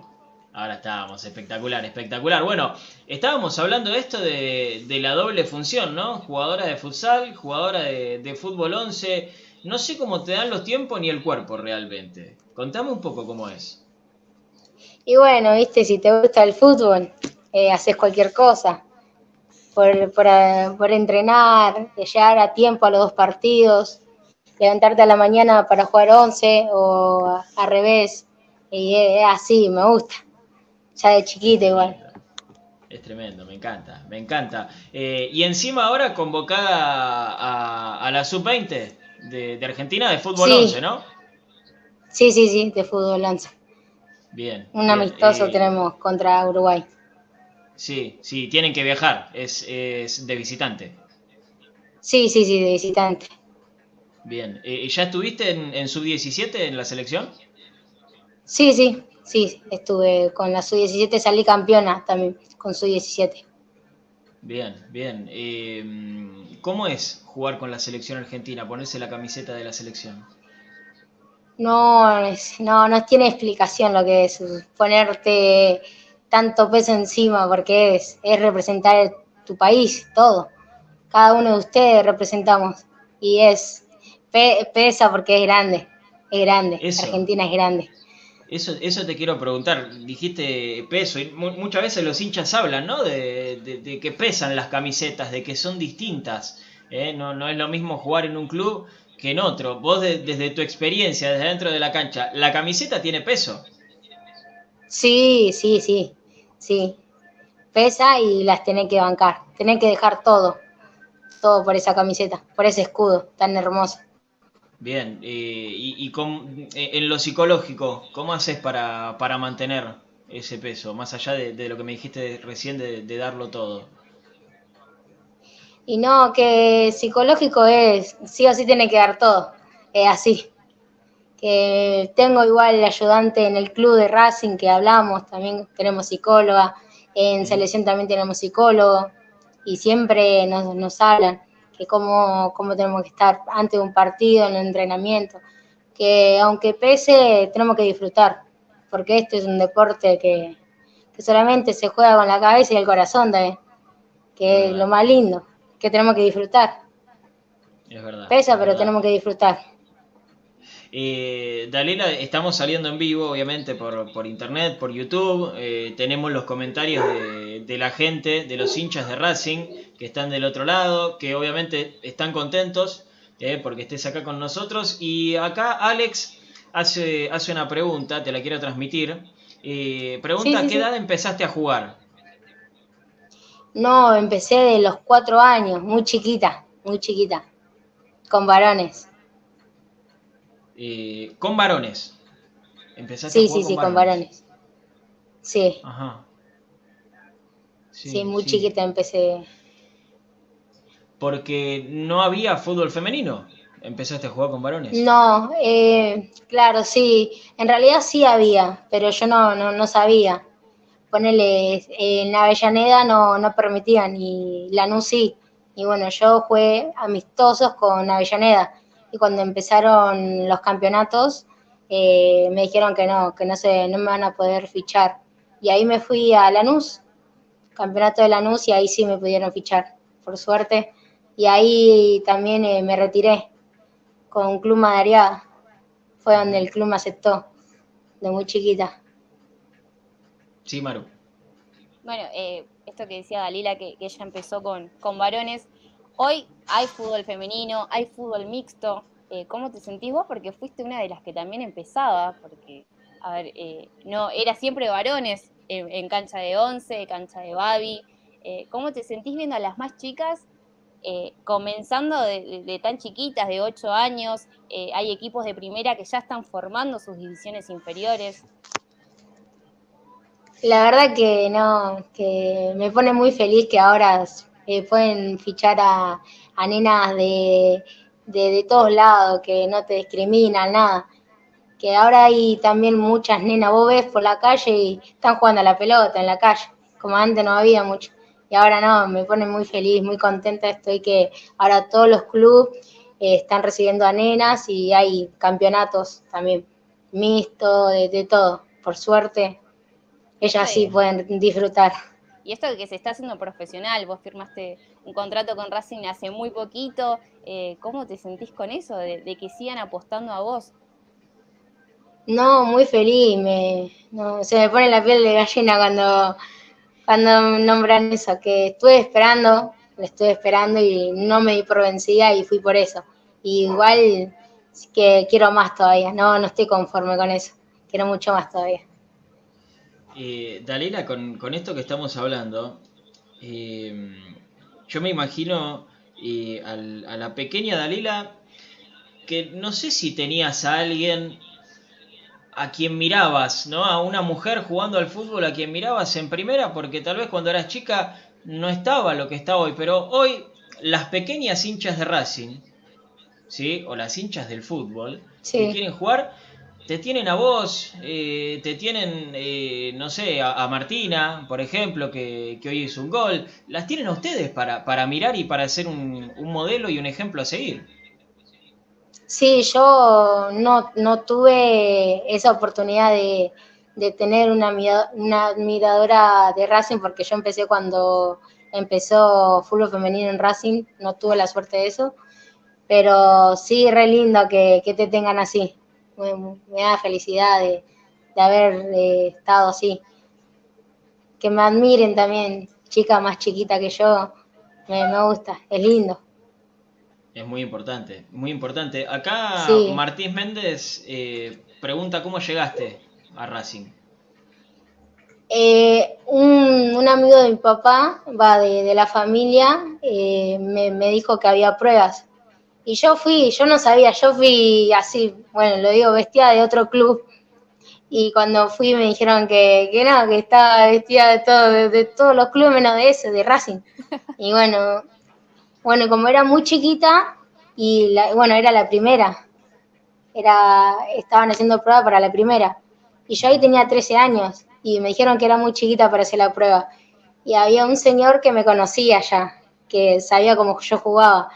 Ahora estábamos, espectacular, espectacular. Bueno, estábamos hablando de esto de, de la doble función, ¿no? Jugadora de futsal, jugadora de, fútbol 11. No sé cómo te dan los tiempos ni el cuerpo realmente. Contame un poco cómo es. Y bueno, viste, si te gusta el fútbol, eh, haces cualquier cosa. Por, por, eh, por entrenar, llegar a tiempo a los dos partidos, levantarte a la mañana para jugar 11 o al revés. Y es así, me gusta. Ya de chiquita igual. Es tremendo, me encanta, me encanta. Eh, y encima ahora convocada a, a la sub-20 de, de Argentina de fútbol Sí. 11, ¿no? Sí, sí, sí, de fútbol lanza. Bien. Un bien, amistoso eh, tenemos contra Uruguay. Sí, sí, tienen que viajar, es, es de visitante. Sí, sí, sí, de visitante. Bien. Eh, ¿Ya estuviste en, en sub-17 en la selección? Sí, sí, sí, estuve con la sub-17, salí campeona también con sub-17. Bien, bien. Eh, ¿Cómo es jugar con la selección argentina, ponerse la camiseta de la selección? No, no, no tiene explicación lo que es ponerte tanto peso encima, porque es, es representar tu país, todo. Cada uno de ustedes representamos y es pe- pesa porque es grande, es grande. Eso. Argentina es grande. Eso, eso te quiero preguntar. Dijiste peso, y mu- muchas veces los hinchas hablan, ¿no? De, de- de que pesan las camisetas, de que son distintas. ¿eh? No, no es lo mismo jugar en un club que en otro. Vos de- desde tu experiencia, desde dentro de la cancha, ¿la camiseta tiene peso? Sí, sí, sí, sí. Pesa y las tenés que bancar. Tenés que dejar todo, todo por esa camiseta, por ese escudo tan hermoso. Bien, eh, y, y con- eh, en lo psicológico, ¿cómo haces para, para mantener ese peso? Más allá de, de lo que me dijiste recién de, de darlo todo. Y no, que psicológico es, sí o sí tiene que dar todo, es así. que tengo igual el ayudante en el club de Racing que hablamos, también tenemos psicóloga, en selección también tenemos psicólogo y siempre nos, nos hablan que cómo, cómo tenemos que estar antes de un partido, en el entrenamiento, que aunque pese, tenemos que disfrutar, porque este es un deporte que, que solamente se juega con la cabeza y el corazón también, que es lo más lindo, que tenemos que disfrutar. Es verdad. Pesa, es pero verdad. tenemos que disfrutar. Eh, Dalila, estamos saliendo en vivo, obviamente, por, por internet, por YouTube. Eh, tenemos los comentarios de, de la gente, de los hinchas de Racing, que están del otro lado, que obviamente están contentos eh, porque estés acá con nosotros. Y acá Alex hace, hace una pregunta, te la quiero transmitir. Eh, pregunta, Sí, sí, ¿a qué sí. edad empezaste a jugar? No, empecé de los cuatro años, muy chiquita, muy chiquita, con varones. Eh, con varones. Empezaste a Sí, jugar sí, sí, con varones. Sí, Ajá. sí, muy chiquita empecé. Porque no había fútbol femenino. Empezaste a jugar con varones. No, eh, claro, sí, en realidad sí había, pero yo no, no, no sabía. Ponele, en Avellaneda no, no permitían y Lanús sí. Y bueno, yo jugué amistosos con Avellaneda y cuando empezaron los campeonatos eh, me dijeron que no, que no, se, no me van a poder fichar. Y ahí me fui a Lanús, campeonato de Lanús, y ahí sí me pudieron fichar, por suerte. Y ahí también eh, me retiré con Club Madariaga. Fue donde el club me aceptó, de muy chiquita. Sí, Maru. Bueno, eh, esto que decía Dalila, que, que ella empezó con, con varones. Hoy hay fútbol femenino, hay fútbol mixto. Eh, ¿Cómo te sentís vos? Porque fuiste una de las que también empezaba, porque, a ver, eh, no, era siempre varones en, cancha de 11, cancha de Babi. Eh, ¿Cómo te sentís viendo a las más chicas comenzando de, tan chiquitas, de 8 años? Hay equipos de primera que ya están formando sus divisiones inferiores. La verdad que no, que me pone muy feliz que ahora eh, pueden fichar a, a nenas de, de, de todos lados, que no te discriminan, nada. Que ahora hay también muchas nenas, vos ves por la calle y están jugando a la pelota en la calle, como antes no había mucho. Y ahora no, me pone muy feliz, muy contenta estoy que ahora todos los clubes eh, están recibiendo a nenas y hay campeonatos también, mixto, de, de todo. Por suerte, ellas sí Sí. pueden disfrutar. Y esto que se está haciendo profesional, vos firmaste un contrato con Racing hace muy poquito, eh, ¿cómo te sentís con eso, de, que sigan apostando a vos? No, muy feliz, me, se me pone la piel de gallina cuando, cuando nombran eso, que estuve esperando, lo estuve esperando y no me di por vencida y fui por eso. Y igual que quiero más todavía, no, no estoy conforme con eso, quiero mucho más todavía. Eh, Dalila, con, con esto que estamos hablando, eh, yo me imagino eh, al- a la pequeña Dalila que no sé si tenías a alguien a quien mirabas, ¿no? A una mujer jugando al fútbol a quien mirabas en primera, porque tal vez cuando eras chica no estaba lo que está hoy, pero hoy las pequeñas hinchas de Racing, ¿sí? O las hinchas del fútbol, que quieren jugar, te tienen a vos, eh, te tienen, eh, no sé, a, Martina, por ejemplo, que, hoy hizo un gol. Las tienen a ustedes para, mirar y para ser un, modelo y un ejemplo a seguir. sí, yo no, tuve esa oportunidad de, tener una, una admiradora de Racing porque yo empecé cuando empezó fútbol femenino en Racing, no tuve la suerte de eso, pero sí, re lindo que te tengan así. Me, me da felicidad de, de haber eh, estado así. Que me admiren también, chica más chiquita que yo, me, me gusta, es lindo. Es muy importante, muy importante. Acá Sí. Martínez Méndez eh, pregunta cómo llegaste a Racing. Eh, un, un amigo de mi papá, va de, de la familia, eh, me, me dijo que había pruebas. Y yo fui, yo no sabía, yo fui así, bueno, lo digo, vestida de otro club. Y cuando fui me dijeron que, que no, que estaba vestida de todo, de, de todos los clubes menos de ese, de Racing. (laughs) Y bueno, bueno, como era muy chiquita, y la- bueno, era la primera. era, estaban haciendo prueba para la primera. Y yo ahí tenía 13 años y me dijeron que era muy chiquita para hacer la prueba. Y había un señor que me conocía ya, que sabía cómo yo jugaba.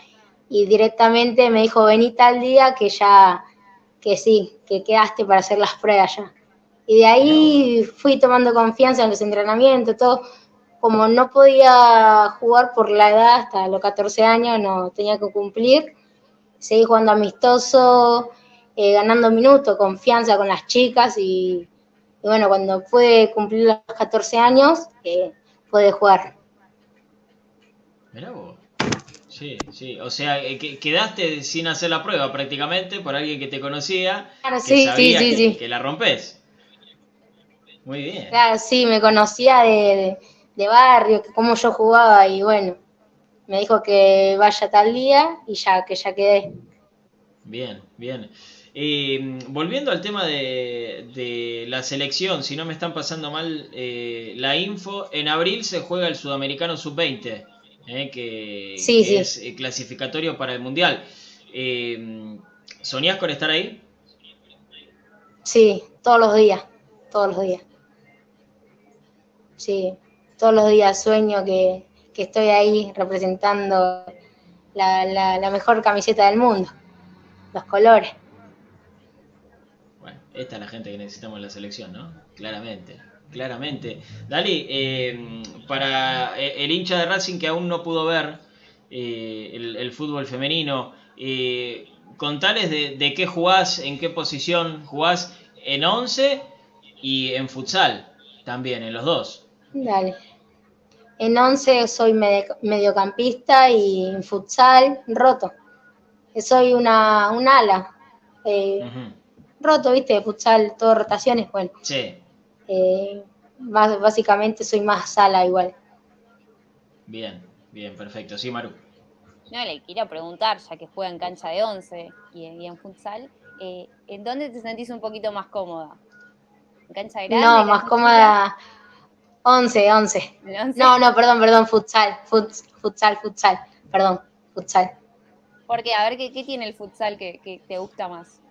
Y directamente me dijo, vení tal día que ya, que sí, que quedaste para hacer las pruebas ya. Y de ahí fui tomando confianza en los entrenamientos, todo. Como no podía jugar por la edad hasta los 14 años, no tenía que cumplir. Seguí jugando amistoso, eh, ganando minutos, confianza con las chicas y, y bueno, cuando pude cumplir los 14 años, eh, pude jugar. Mirá vos. Sí, sí. O sea, eh, que- quedaste sin hacer la prueba prácticamente por alguien que te conocía, Claro, que sí, sabía sí, que, sí. que la rompes. Muy bien. Claro, sí, me conocía de, de- de barrio, que cómo yo jugaba y bueno, me dijo que vaya tal día y ya, que ya quedé. Bien, bien. Eh, volviendo al tema de, de la selección, si no me están pasando mal eh, la info, en abril se juega el Sudamericano Sub-20, eh, que, Sí, que sí. es eh, clasificatorio para el Mundial. Eh, ¿Soñás con estar ahí? Sí, todos los días, todos los días. Sí, todos los días sueño que, que estoy ahí representando la, la, la mejor camiseta del mundo, los colores. Bueno, esta es la gente que necesitamos en la selección, ¿no? Claramente, claramente. Dali, eh, para el hincha de Racing que aún no pudo ver eh, el, el fútbol femenino, eh, contales de, de qué jugás, en qué posición jugás en 11 y en futsal también, en los dos. Dale. En 11 soy mediocampista y en futsal roto. Soy una, un ala. eh, roto, viste, futsal, todo rotaciones, bueno. Sí, eh, más, básicamente soy más ala igual. bien, bien, perfecto. Sí, Maru. No, le quiero preguntar, ya que juega en cancha de 11 y, en- y en futsal, eh, ¿en dónde te sentís un poquito más cómoda? ¿En cancha grande? No, más cómoda. 11, 11. chica? ¿En 11? No, no, perdón, perdón, futsal, futs- futsal, futsal, perdón, futsal. Porque, a ver, ¿qué, qué tiene el futsal que, que te gusta más?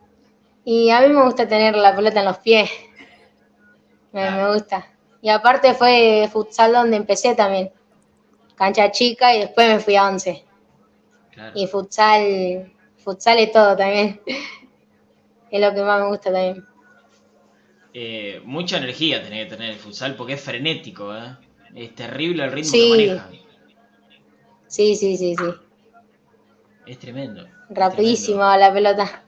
Y a mí me gusta tener la pelota en los pies. Me, me gusta. Y aparte fue futsal donde empecé también. Cancha chica y después me fui a 11. Claro. Y futsal, futsal es todo también. Es lo que más me gusta también. Eh, mucha energía tenés que tener el futsal porque es frenético, ¿eh? Es terrible el ritmo Sí. que maneja. Sí, sí, sí, sí. Es tremendo. es Rapidísimo tremendo. la pelota.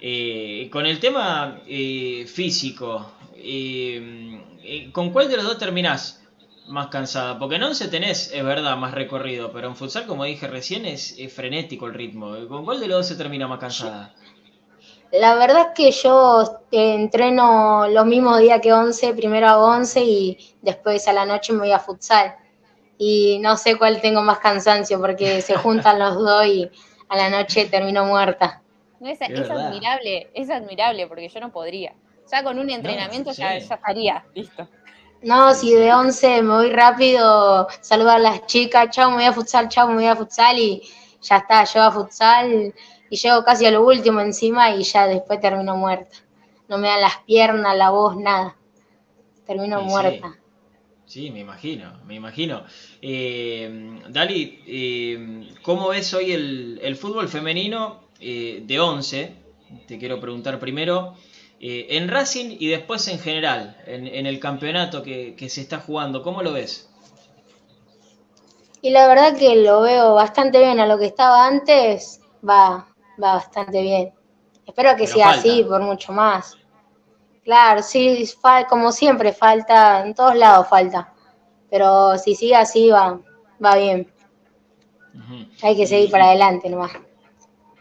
Eh, con el tema eh, físico, eh, eh, ¿con cuál de los dos terminás más cansada? Porque en 11 tenés, es verdad, más recorrido, pero en futsal, como dije recién, es, es frenético el ritmo. ¿Con cuál de los dos se termina más cansada? La verdad es que yo eh, entreno los mismos días que 11, primero hago 11 y después a la noche me voy a futsal. Y no sé cuál tengo más cansancio porque se (laughs) juntan los dos y a la noche termino muerta. No, es, admirable, es admirable porque yo no podría. Ya con un entrenamiento sí. ya, ya estaría, listo. No, si de 11 me voy rápido, saludo a las chicas, chao, me voy a futsal, chao, me voy a futsal y ya está, yo a futsal y llego casi a lo último encima y ya después termino muerta. No me dan las piernas, la voz, nada. Termino Sí, sí. muerta. Sí, me imagino, me imagino. Eh, Dali, eh, ¿cómo ves hoy el, el fútbol femenino eh, de 11? Te quiero preguntar primero, eh, en Racing y después en general, en, en el campeonato que, que se está jugando, ¿cómo lo ves? Y la verdad que lo veo bastante bien a lo que estaba antes, va, va bastante bien. Espero que Pero sea falta. así por mucho más. Claro, sí, como siempre falta, en todos lados falta. Pero si sigue así va, va bien. Hay que seguir Y- para adelante nomás.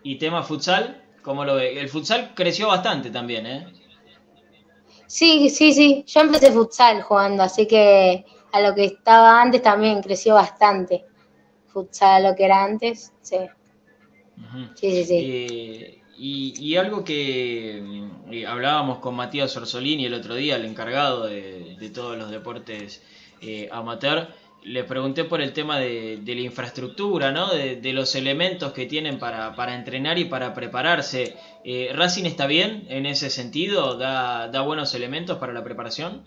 Y tema futsal, ¿cómo lo ves? El futsal creció bastante también, ¿eh? Sí, sí, sí. Yo empecé futsal jugando, así que a lo que estaba antes también creció bastante. Futsal a lo que era antes, sí. Sí, sí, sí. Eh, y, y algo que mm, eh, hablábamos con Matías Orsolini el otro día, el encargado de, de todos los deportes eh, amateur, les pregunté por el tema de, de la infraestructura, ¿no? De, de los elementos que tienen para, para entrenar y para prepararse. Eh, ¿Racing está bien en ese sentido? ¿Da, ¿Da buenos elementos para la preparación?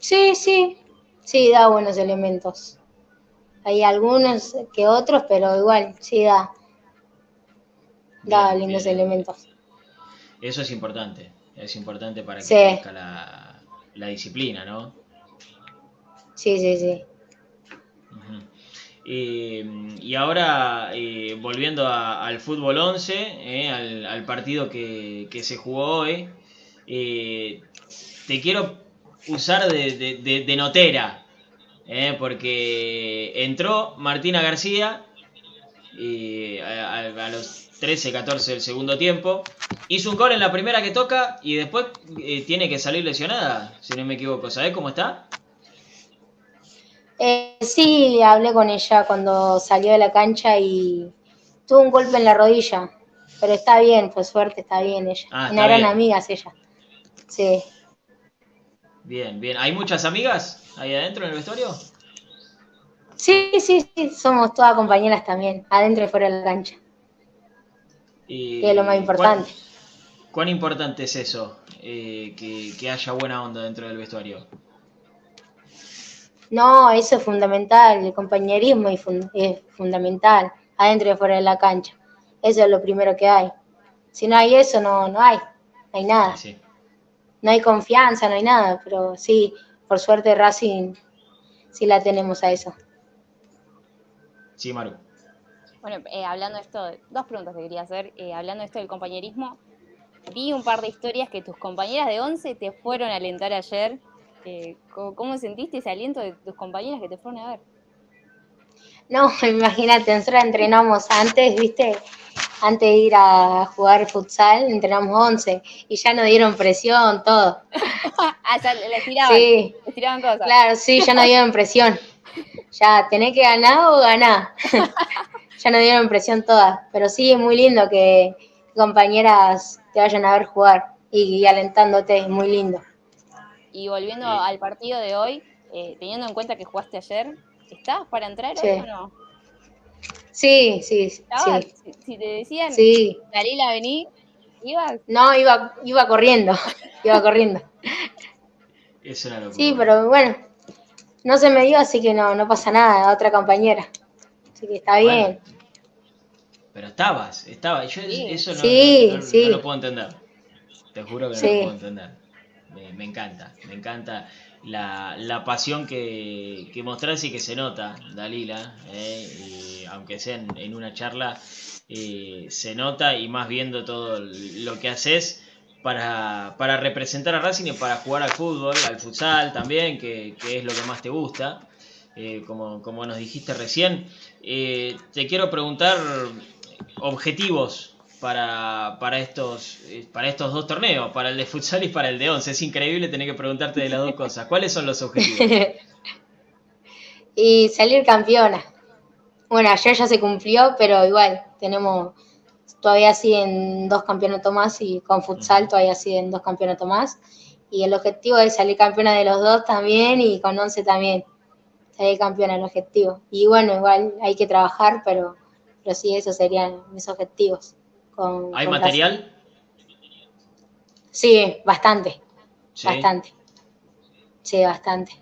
Sí, sí, sí, da buenos elementos. Hay algunos que otros, pero igual, sí da, da Bien, lindos bien. elementos. Eso es importante. Es importante para que Sí. crezca la, la disciplina, ¿no? Sí, sí, sí. Eh, y ahora, eh, volviendo al fútbol 11, eh, al, al partido que, que se jugó hoy, eh, te quiero usar de, de- de- notera, porque entró Martina García a, a- los 13, 14 del segundo tiempo, hizo un gol en la primera que toca y después tiene que salir lesionada, si no me equivoco. ¿Sabés cómo está? Eh, sí, hablé con ella cuando salió de la cancha y tuvo un golpe en la rodilla, pero está bien, por suerte está bien ella. Ah, Una gran bien. amiga es ella. Sí. Bien, bien. ¿Hay muchas amigas ahí adentro en el vestuario? Sí, sí, sí, somos todas compañeras también, adentro y fuera de la cancha, Y que es lo más importante. ¿Cuán, cuán importante es eso? eh, que, que haya buena onda dentro del vestuario. No, eso es fundamental, el compañerismo es, fun- es fundamental, adentro y fuera de la cancha. Eso es lo primero que hay. Si no hay eso, no, no hay, no hay nada. Sí. No hay confianza, no hay nada, pero sí, por suerte Racing sí la tenemos a eso. Sí, Maru. Bueno, eh, hablando de esto, dos preguntas que quería hacer. Eh, hablando de esto del compañerismo, vi un par de historias que tus compañeras de 11 te fueron a alentar ayer. Eh, ¿cómo, sentiste ese aliento de tus compañeras que te fueron a ver? No, (laughs) imagínate, nosotros entrenamos antes, ¿viste? Antes de ir a jugar futsal, entrenamos 11 y ya nos dieron presión, todo. (laughs) ah, ya les tiraban, Sí, les tiraban cosas. claro, sí, ya nos dieron presión. (laughs) Ya, tenés que ganar o ganar. ya nos dieron presión todas. Pero sí, es muy lindo que compañeras te vayan a ver jugar y, y alentándote, es muy lindo. Y volviendo Sí. al partido de hoy, eh, teniendo en cuenta que jugaste ayer, ¿estabas para entrar Sí. hoy o no? Sí, sí, sí, Si, si te decían, sí. Dalila, vení, ibas. No, iba, iba corriendo, (laughs) iba corriendo. Es una locura. Sí, pero bueno, no se me dio, así que no, no pasa nada, otra compañera. Así que está Bueno, bien. Pero estabas, estabas. Yo Sí. eso no, Sí, no- no- sí. no lo puedo entender. Te juro que no lo puedo entender. Me, encanta, me encanta la, la pasión que, que y que se nota, Dalila. eh, y aunque sea en, una charla, eh, se nota y más viendo todo lo que haces para, para representar a Racing y para jugar al fútbol, al futsal también, que, que es lo que más te gusta. eh, como, como nos dijiste recién. Te quiero preguntar objetivos para, para, estos, eh, para estos dos torneos, para el de futsal y para el de once. Es increíble tener que preguntarte de las dos cosas. ¿Cuáles son los objetivos? (laughs) y salir campeona. Bueno, ayer ya se cumplió, pero igual, tenemos todavía siguen dos campeonatos más y con futsal todavía siguen dos campeonatos más. Y el objetivo es salir campeona de los dos también y con once también. Salir campeona el objetivo. Y bueno, igual hay que trabajar, pero, pero sí, esos serían mis objetivos. Con, ¿Hay con material? Sí, bastante, Sí. bastante. Sí, bastante.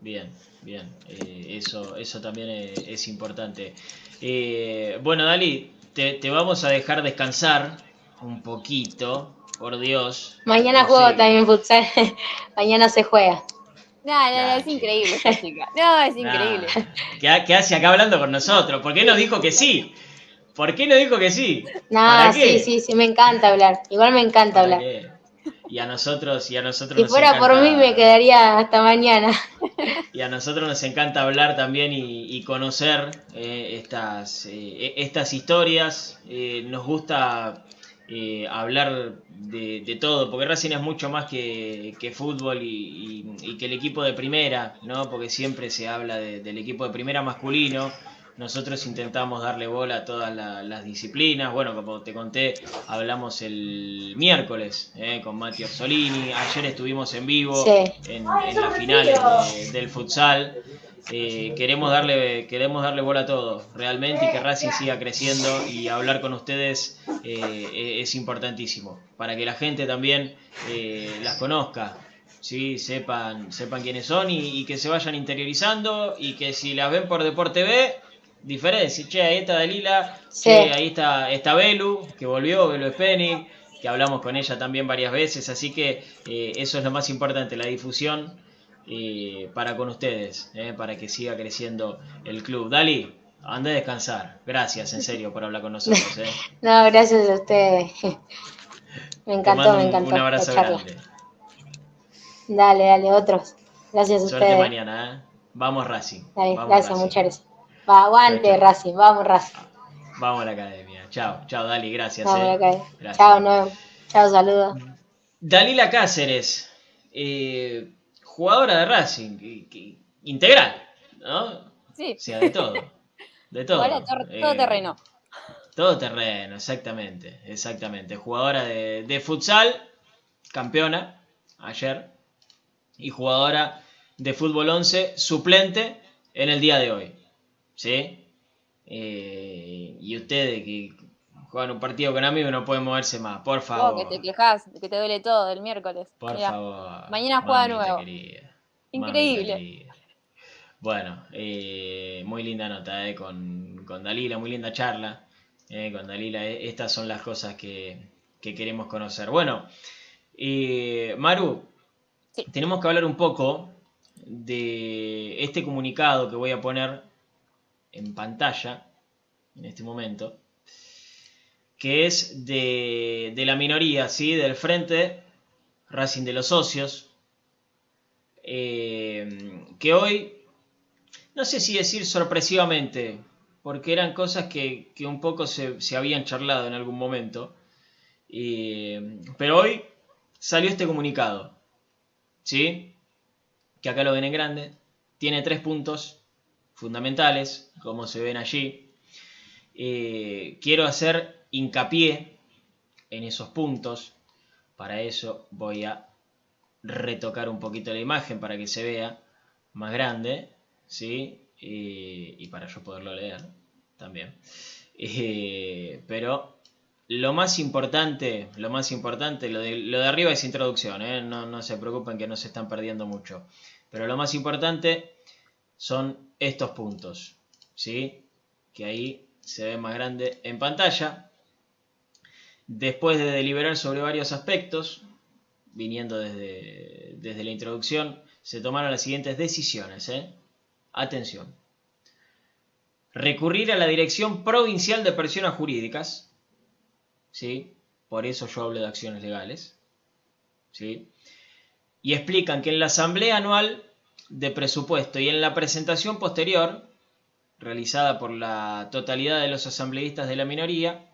Bien, bien. Eh, eso, eso también es, es importante. Eh, bueno, Dali, te, te vamos a dejar descansar un poquito, por Dios. Mañana No juego sé. también futsal. (laughs) Mañana se juega. No, no, es increíble esta chica. No, es (laughs) Nah. increíble. ¿Qué, qué hace acá hablando con nosotros? ¿Por qué nos dijo que sí? ¿Por qué nos dijo que sí? No, sí, sí, sí, me encanta hablar. Igual me encanta ¿Para hablar. qué? Y a nosotros, y a nosotros Si nos fuera por mí me quedaría hasta mañana. (laughs) Y a nosotros nos encanta hablar también y, y conocer eh, estas, eh, estas historias. Eh, nos gusta eh, hablar de, de todo, porque Racing es mucho más que, que fútbol y, y- y que el equipo de primera, ¿no? Porque siempre se habla de- del equipo de primera masculino, nosotros intentamos darle bola a todas la- las disciplinas. Bueno, como te conté, hablamos el miércoles eh, con Mati Orsolini. Ayer estuvimos en vivo Sí. en, en las finales de- del futsal. Eh, queremos darle queremos darle bola a todo realmente y que Racing siga creciendo y hablar con ustedes eh, es importantísimo para que la gente también eh, las conozca sí sepan sepan quiénes son y, y que se vayan interiorizando y que si las ven por Deporte B diferencia che ahí está Dalila Sí. che, ahí está está Belu que volvió Belu Spenning que hablamos con ella también varias veces así que eh, eso es lo más importante la difusión eh, para con ustedes, eh, para que siga creciendo el club. Dali, anda a descansar. Gracias, en serio, por hablar con nosotros. eh. (laughs) No, gracias a ustedes. (laughs) Me encantó, me encantó un abrazo grande. Dale, dale, otros. Gracias a Suerte ustedes. mañana. eh. Vamos Racing. Dale, Vamos, gracias, Racing. muchas gracias. Va, aguante. Racing, vamos, Racing. Vamos a la academia. Chao, chao, Dali, gracias. Vamos, eh. Gracias. Chao, no. Chao, saludos. Dalila Cáceres, eh, jugadora de Racing, que- que- integral, ¿no? Sí, O sea, de todo. De todo. ahora todo, todo Eh, terreno. Todo terreno, exactamente, exactamente. Jugadora de, de futsal, campeona ayer, y jugadora de fútbol 11, suplente en el día de hoy. ¿Sí? Eh, y ustedes que juegan un partido con amigos no pueden moverse más, por favor. que te quejas, que te duele todo el miércoles. Por Mirá, favor. mañana juega mamita nuevo. querida, Increíble. querida. Bueno, eh, muy linda nota eh, con, con Dalila, muy linda charla con Dalila. Estas son las cosas que, que queremos conocer. Bueno, Maru, Sí. tenemos que hablar un poco de este comunicado que voy a poner en pantalla en este momento, que es de, de la minoría, ¿sí? del Frente Racing de los Socios, eh, que hoy, no sé si decir sorpresivamente, porque eran cosas que, que un poco se, se habían charlado en algún momento, eh, pero hoy salió este comunicado, ¿sí? que acá lo ven en grande, tiene tres puntos fundamentales, como se ven allí. Eh, quiero hacer hincapié en esos puntos. Para eso voy a retocar un poquito la imagen para que se vea más grande, ¿sí? Eh, y para yo poderlo leer también. Eh, pero lo más importante, lo más importante, lo de, lo de arriba es introducción, no, no se preocupen que no se están perdiendo mucho. Pero lo más importante son estos puntos, ¿sí? Que ahí se ve más grande en pantalla. Después de deliberar sobre varios aspectos, viniendo desde, desde la introducción, se tomaron las siguientes decisiones. ¿eh? Atención. Recurrir a la Dirección Provincial de Personas Jurídicas. ¿sí? Por eso yo hablo de acciones legales. ¿sí? Y explican que en la Asamblea Anual de Presupuesto y en la presentación posterior, realizada por la totalidad de los asambleístas de la minoría,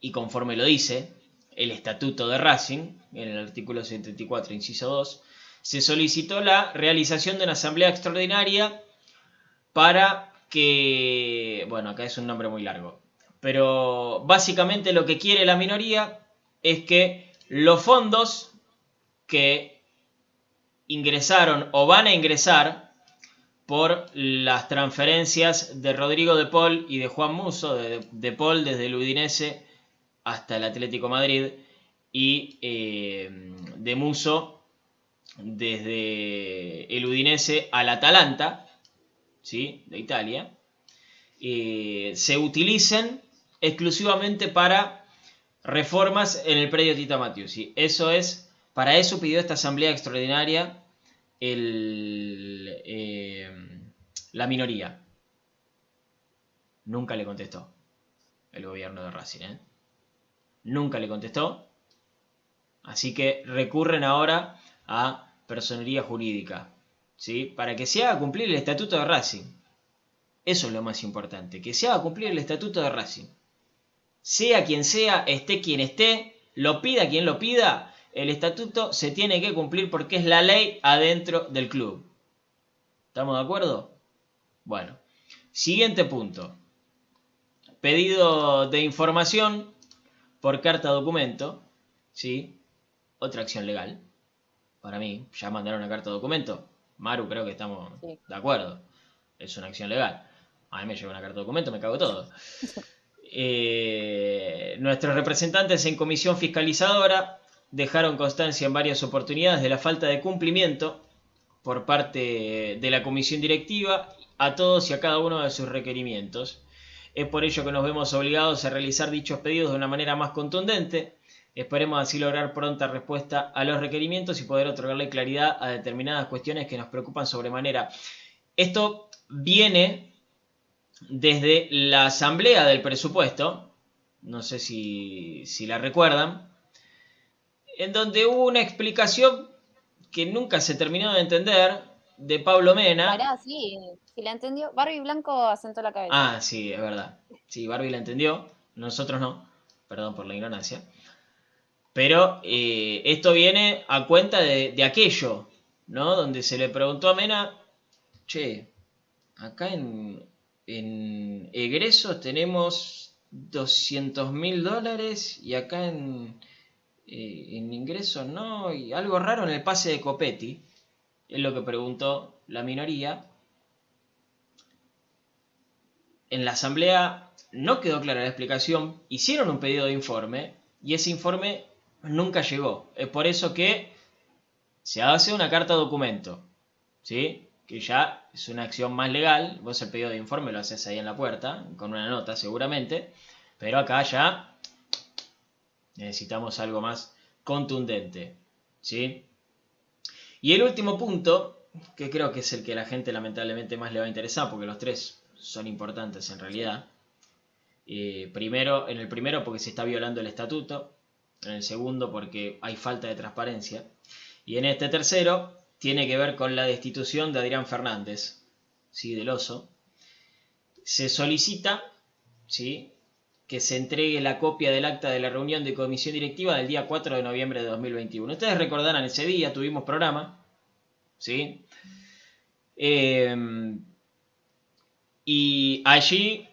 y conforme lo dice el Estatuto de Racing, en el artículo 74, inciso 2, se solicitó la realización de una asamblea extraordinaria para que, bueno, acá es un nombre muy largo, pero básicamente lo que quiere la minoría es que los fondos que ingresaron o van a ingresar por las transferencias de Rodrigo de Paul y de Juan Muso, de, de Paul desde el Udinese hasta el Atlético Madrid y eh, de Muso desde el Udinese al Atalanta, ¿sí? de Italia, eh, se utilicen exclusivamente para reformas en el predio Tita Matiusi. Eso es, para eso pidió esta asamblea extraordinaria eh, la minoría. Nunca le contestó el gobierno de Racing. ¿eh? Nunca le contestó. Así que recurren ahora a personería jurídica. ¿sí? Para que se haga cumplir el estatuto de Racing. Eso es lo más importante. Que se haga cumplir el estatuto de Racing. Sea quien sea, esté quien esté, lo pida quien lo pida, el estatuto se tiene que cumplir porque es la ley adentro del club. ¿Estamos de acuerdo? Bueno, Siguiente punto. Pedido de información por carta documento, ¿sí? Otra acción legal. Para mí, ya mandaron una carta documento. Maru, creo que estamos Sí. de acuerdo. Es una acción legal. A mí me llega una carta documento, me cago todo. (laughs) Eh, nuestros representantes en comisión fiscalizadora dejaron constancia en varias oportunidades de la falta de cumplimiento por parte de la comisión directiva a todos y a cada uno de sus requerimientos. Es por ello que nos vemos obligados a realizar dichos pedidos de una manera más contundente. Esperemos así lograr pronta respuesta a los requerimientos y poder otorgarle claridad a determinadas cuestiones que nos preocupan sobremanera. Esto viene desde la asamblea del presupuesto, no sé si, si la recuerdan, en donde hubo una explicación que nunca se terminó de entender de Pablo Mena. Pará, sí, si la entendió. Barbie Blanco asentó la cabeza. Ah, sí, es verdad. Sí, Barbie la entendió, nosotros no, perdón por la ignorancia. Pero eh, esto viene a cuenta de, de aquello, ¿no? Donde se le preguntó a Mena, che, acá en, en egresos tenemos 200 mil dólares y acá en, eh, en ingresos no, y algo raro en el pase de Copetti, es lo que preguntó la minoría. En la asamblea no quedó clara la explicación, hicieron un pedido de informe y ese informe nunca llegó. Es por eso que se hace una carta documento, ¿sí? Que ya es una acción más legal. Vos el pedido de informe lo haces ahí en la puerta, con una nota seguramente, pero acá ya necesitamos algo más contundente, ¿sí? Y el último punto, que creo que es el que la gente lamentablemente más le va a interesar, porque los tres son importantes en realidad. Eh, primero, en el primero porque se está violando el estatuto, en el segundo porque hay falta de transparencia, y en este tercero tiene que ver con la destitución de Adrián Fernández, ¿sí? del oso. Se solicita ¿sí? Que se entregue la copia del acta de la reunión de comisión directiva del día 4 de noviembre de 2021. Ustedes recordarán ese día, tuvimos programa, ¿sí? Eh, y allí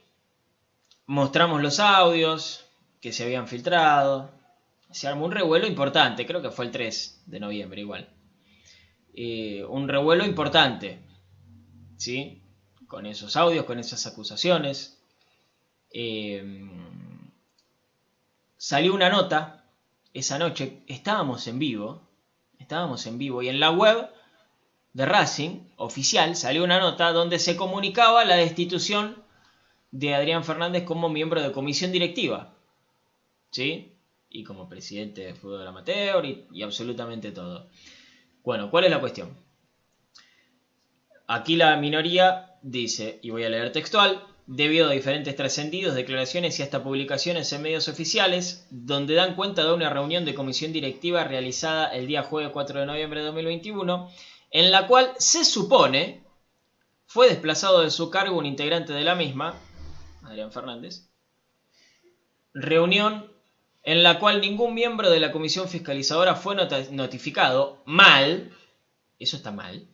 mostramos los audios que se habían filtrado. Se armó un revuelo importante, creo que fue el 3 de noviembre igual. Eh, un revuelo importante, ¿sí? Con esos audios, con esas acusaciones. Eh, salió una nota esa noche, estábamos en vivo, estábamos en vivo y en la web de Racing oficial salió una nota donde se comunicaba la destitución de Adrián Fernández como miembro de comisión directiva, ¿sí? Y como presidente de fútbol amateur y, y absolutamente todo. Bueno, ¿cuál es la cuestión? Aquí la minoría dice, y voy a leer textual, debido a diferentes trascendidos, declaraciones y hasta publicaciones en medios oficiales, donde dan cuenta de una reunión de comisión directiva realizada el día jueves 4 de noviembre de 2021, en la cual se supone fue desplazado de su cargo un integrante de la misma, Adrián Fernández, reunión en la cual ningún miembro de la comisión fiscalizadora fue notificado, mal, eso está mal,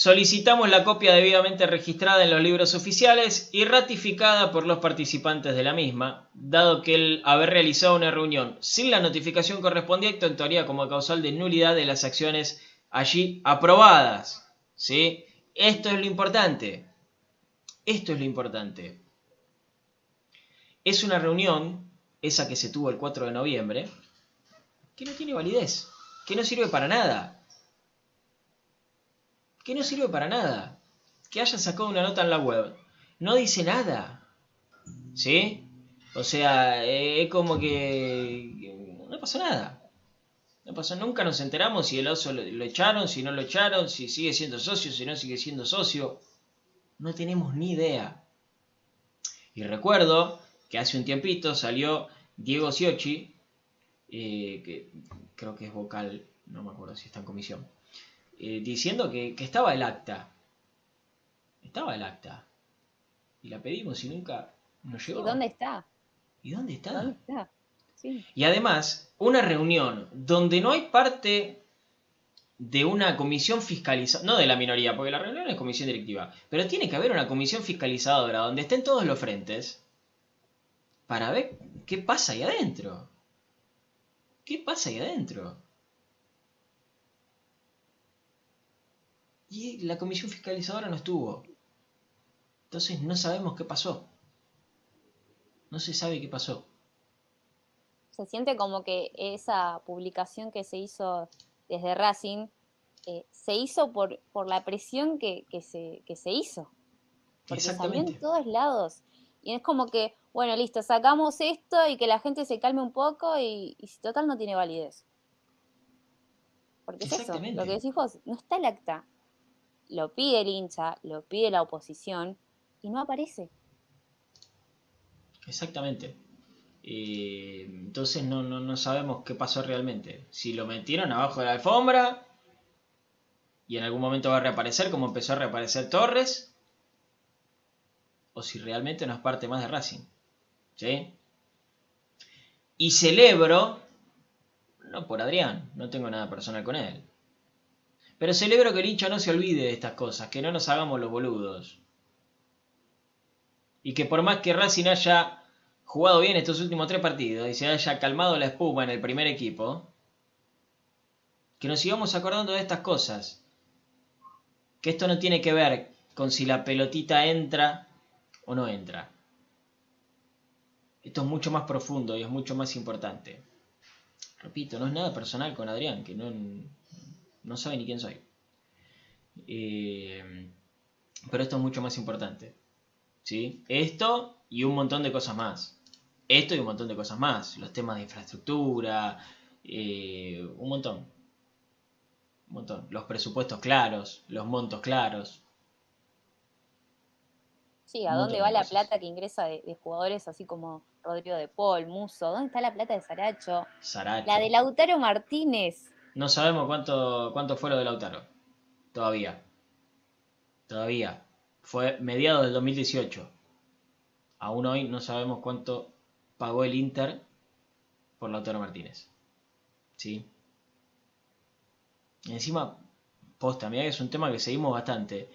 Solicitamos la copia debidamente registrada en los libros oficiales y ratificada por los participantes de la misma, dado que el haber realizado una reunión sin la notificación correspondiente actuaría como causal de nulidad de las acciones allí aprobadas. ¿sí? Esto es lo importante. Esto es lo importante. Es una reunión, esa que se tuvo el 4 de noviembre, que no tiene validez, que no sirve para nada que no sirve para nada. Que haya sacado una nota en la web. No dice nada. ¿Sí? O sea, eh, es como que, no pasó nada. No pasó, nunca nos enteramos si el oso lo, lo echaron, si no lo echaron, si sigue siendo socio, si no sigue siendo socio. No tenemos ni idea. Y recuerdo que hace un tiempito salió Diego Siochi, eh, que creo que es vocal, no me acuerdo si está en comisión, eh, diciendo que, que estaba el acta. Estaba el acta. Y la pedimos y nunca nos ¿Y llegó. dónde está? ¿Y dónde está? ¿Dónde está? Sí. Y además, una reunión donde no hay parte de una comisión fiscalizadora, no de la minoría, porque la reunión es comisión directiva, pero tiene que haber una comisión fiscalizadora donde estén todos los frentes para ver qué pasa ahí adentro. ¿Qué pasa ahí adentro? Y la comisión fiscalizadora no estuvo. Entonces no sabemos qué pasó. No se sabe qué pasó. Se siente como que esa publicación que se hizo desde Racing eh, se hizo por, por la presión que, que se, que se hizo. Porque salió en todos lados. Y es como que, bueno, listo, sacamos esto y que la gente se calme un poco y, y si total no tiene validez. Porque es eso, lo que decís vos, no está el acta. Lo pide el hincha, lo pide la oposición y no aparece. Exactamente. Eh, entonces no, no, no sabemos qué pasó realmente. Si lo metieron abajo de la alfombra y en algún momento va a reaparecer como empezó a reaparecer Torres. O si realmente no es parte más de Racing. ¿Sí? Y celebro, no por Adrián, no tengo nada personal con él. Pero celebro que el hincha no se olvide de estas cosas, que no nos hagamos los boludos. Y que por más que Racing haya jugado bien estos últimos tres partidos y se haya calmado la espuma en el primer equipo, que nos sigamos acordando de estas cosas. Que esto no tiene que ver con si la pelotita entra o no entra. Esto es mucho más profundo y es mucho más importante. Repito, no es nada personal con Adrián, que no, no sabe ni quién soy. Eh, pero esto es mucho más importante. ¿sí? Esto y un montón de cosas más. Esto y un montón de cosas más. Los temas de infraestructura, eh, un montón. Un montón. Los presupuestos claros, los montos claros. Sí, ¿a dónde va la plata que ingresa de, de jugadores así como Rodrigo de Paul, Muso? ¿Dónde está la plata de Saracho? Saracho. La de Lautaro Martínez. No sabemos cuánto, cuánto fue lo de Lautaro. Todavía. Todavía. Fue mediados del 2018. Aún hoy no sabemos cuánto pagó el Inter por Lautaro Martínez. ¿Sí? Y encima, posta, mira que es un tema que seguimos bastante.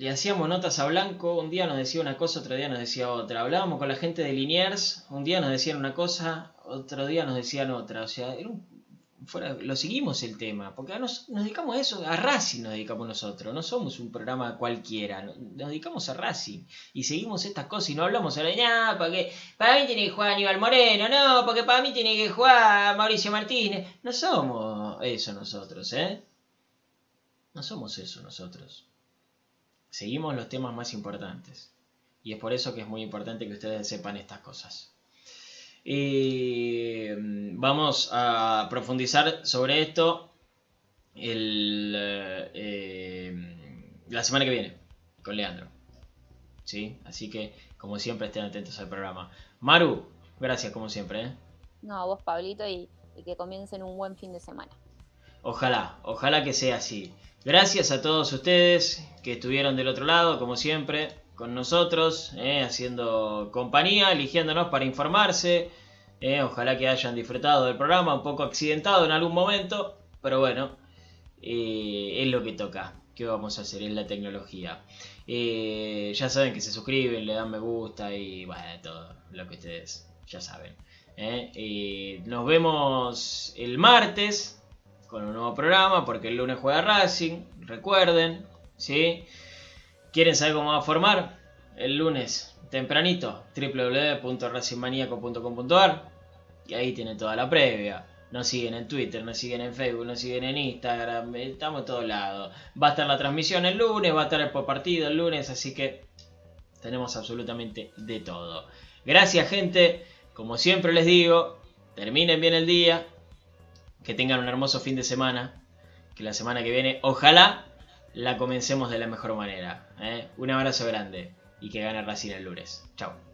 Le hacíamos notas a Blanco, un día nos decía una cosa, otro día nos decía otra. Hablábamos con la gente de Liniers, un día nos decían una cosa, otro día nos decían otra. O sea, era un- lo seguimos el tema, porque nos, nos dedicamos a eso, a Racing nos dedicamos nosotros, no somos un programa cualquiera, no- nos dedicamos a Racing y seguimos estas cosas y no hablamos ahora de nada, porque para mí tiene que jugar Aníbal Moreno, no, porque para mí tiene que jugar Mauricio Martínez. No somos eso nosotros, ¿eh? No somos eso nosotros. Seguimos los temas más importantes. Y es por eso que es muy importante que ustedes sepan estas cosas. Eh, vamos a profundizar sobre esto el, eh, la semana que viene con Leandro. ¿Sí? Así que, como siempre, estén atentos al programa. Maru, gracias como siempre. ¿eh? No, a vos, Pablito, y, y que comiencen un buen fin de semana. Ojalá, ojalá que sea así. Gracias a todos ustedes que estuvieron del otro lado, como siempre, con nosotros, eh, haciendo compañía, eligiéndonos para informarse. eh, ojalá que hayan disfrutado del programa, un poco accidentado en algún momento, pero bueno, eh, es lo que toca. ¿Qué vamos a hacer? Es la tecnología. Ya saben que se suscriben, le dan me gusta y bueno, todo lo que ustedes ya saben. nos vemos el martes con un nuevo programa, porque el lunes juega Racing, recuerden, ¿sí? ¿Quieren saber cómo va a formar? El lunes, tempranito, www.racingmaniaco.com.ar y ahí tienen toda la previa. Nos siguen en Twitter, nos siguen en Facebook, nos siguen en Instagram, estamos en todos lados. Va a estar la transmisión el lunes, va a estar el partido el lunes, así que tenemos absolutamente de todo. Gracias gente, como siempre les digo, terminen bien el día, que tengan un hermoso fin de semana. Que la semana que viene, ojalá, la comencemos de la mejor manera. ¿eh? Un abrazo grande y que gane Racing el lunes. Chao.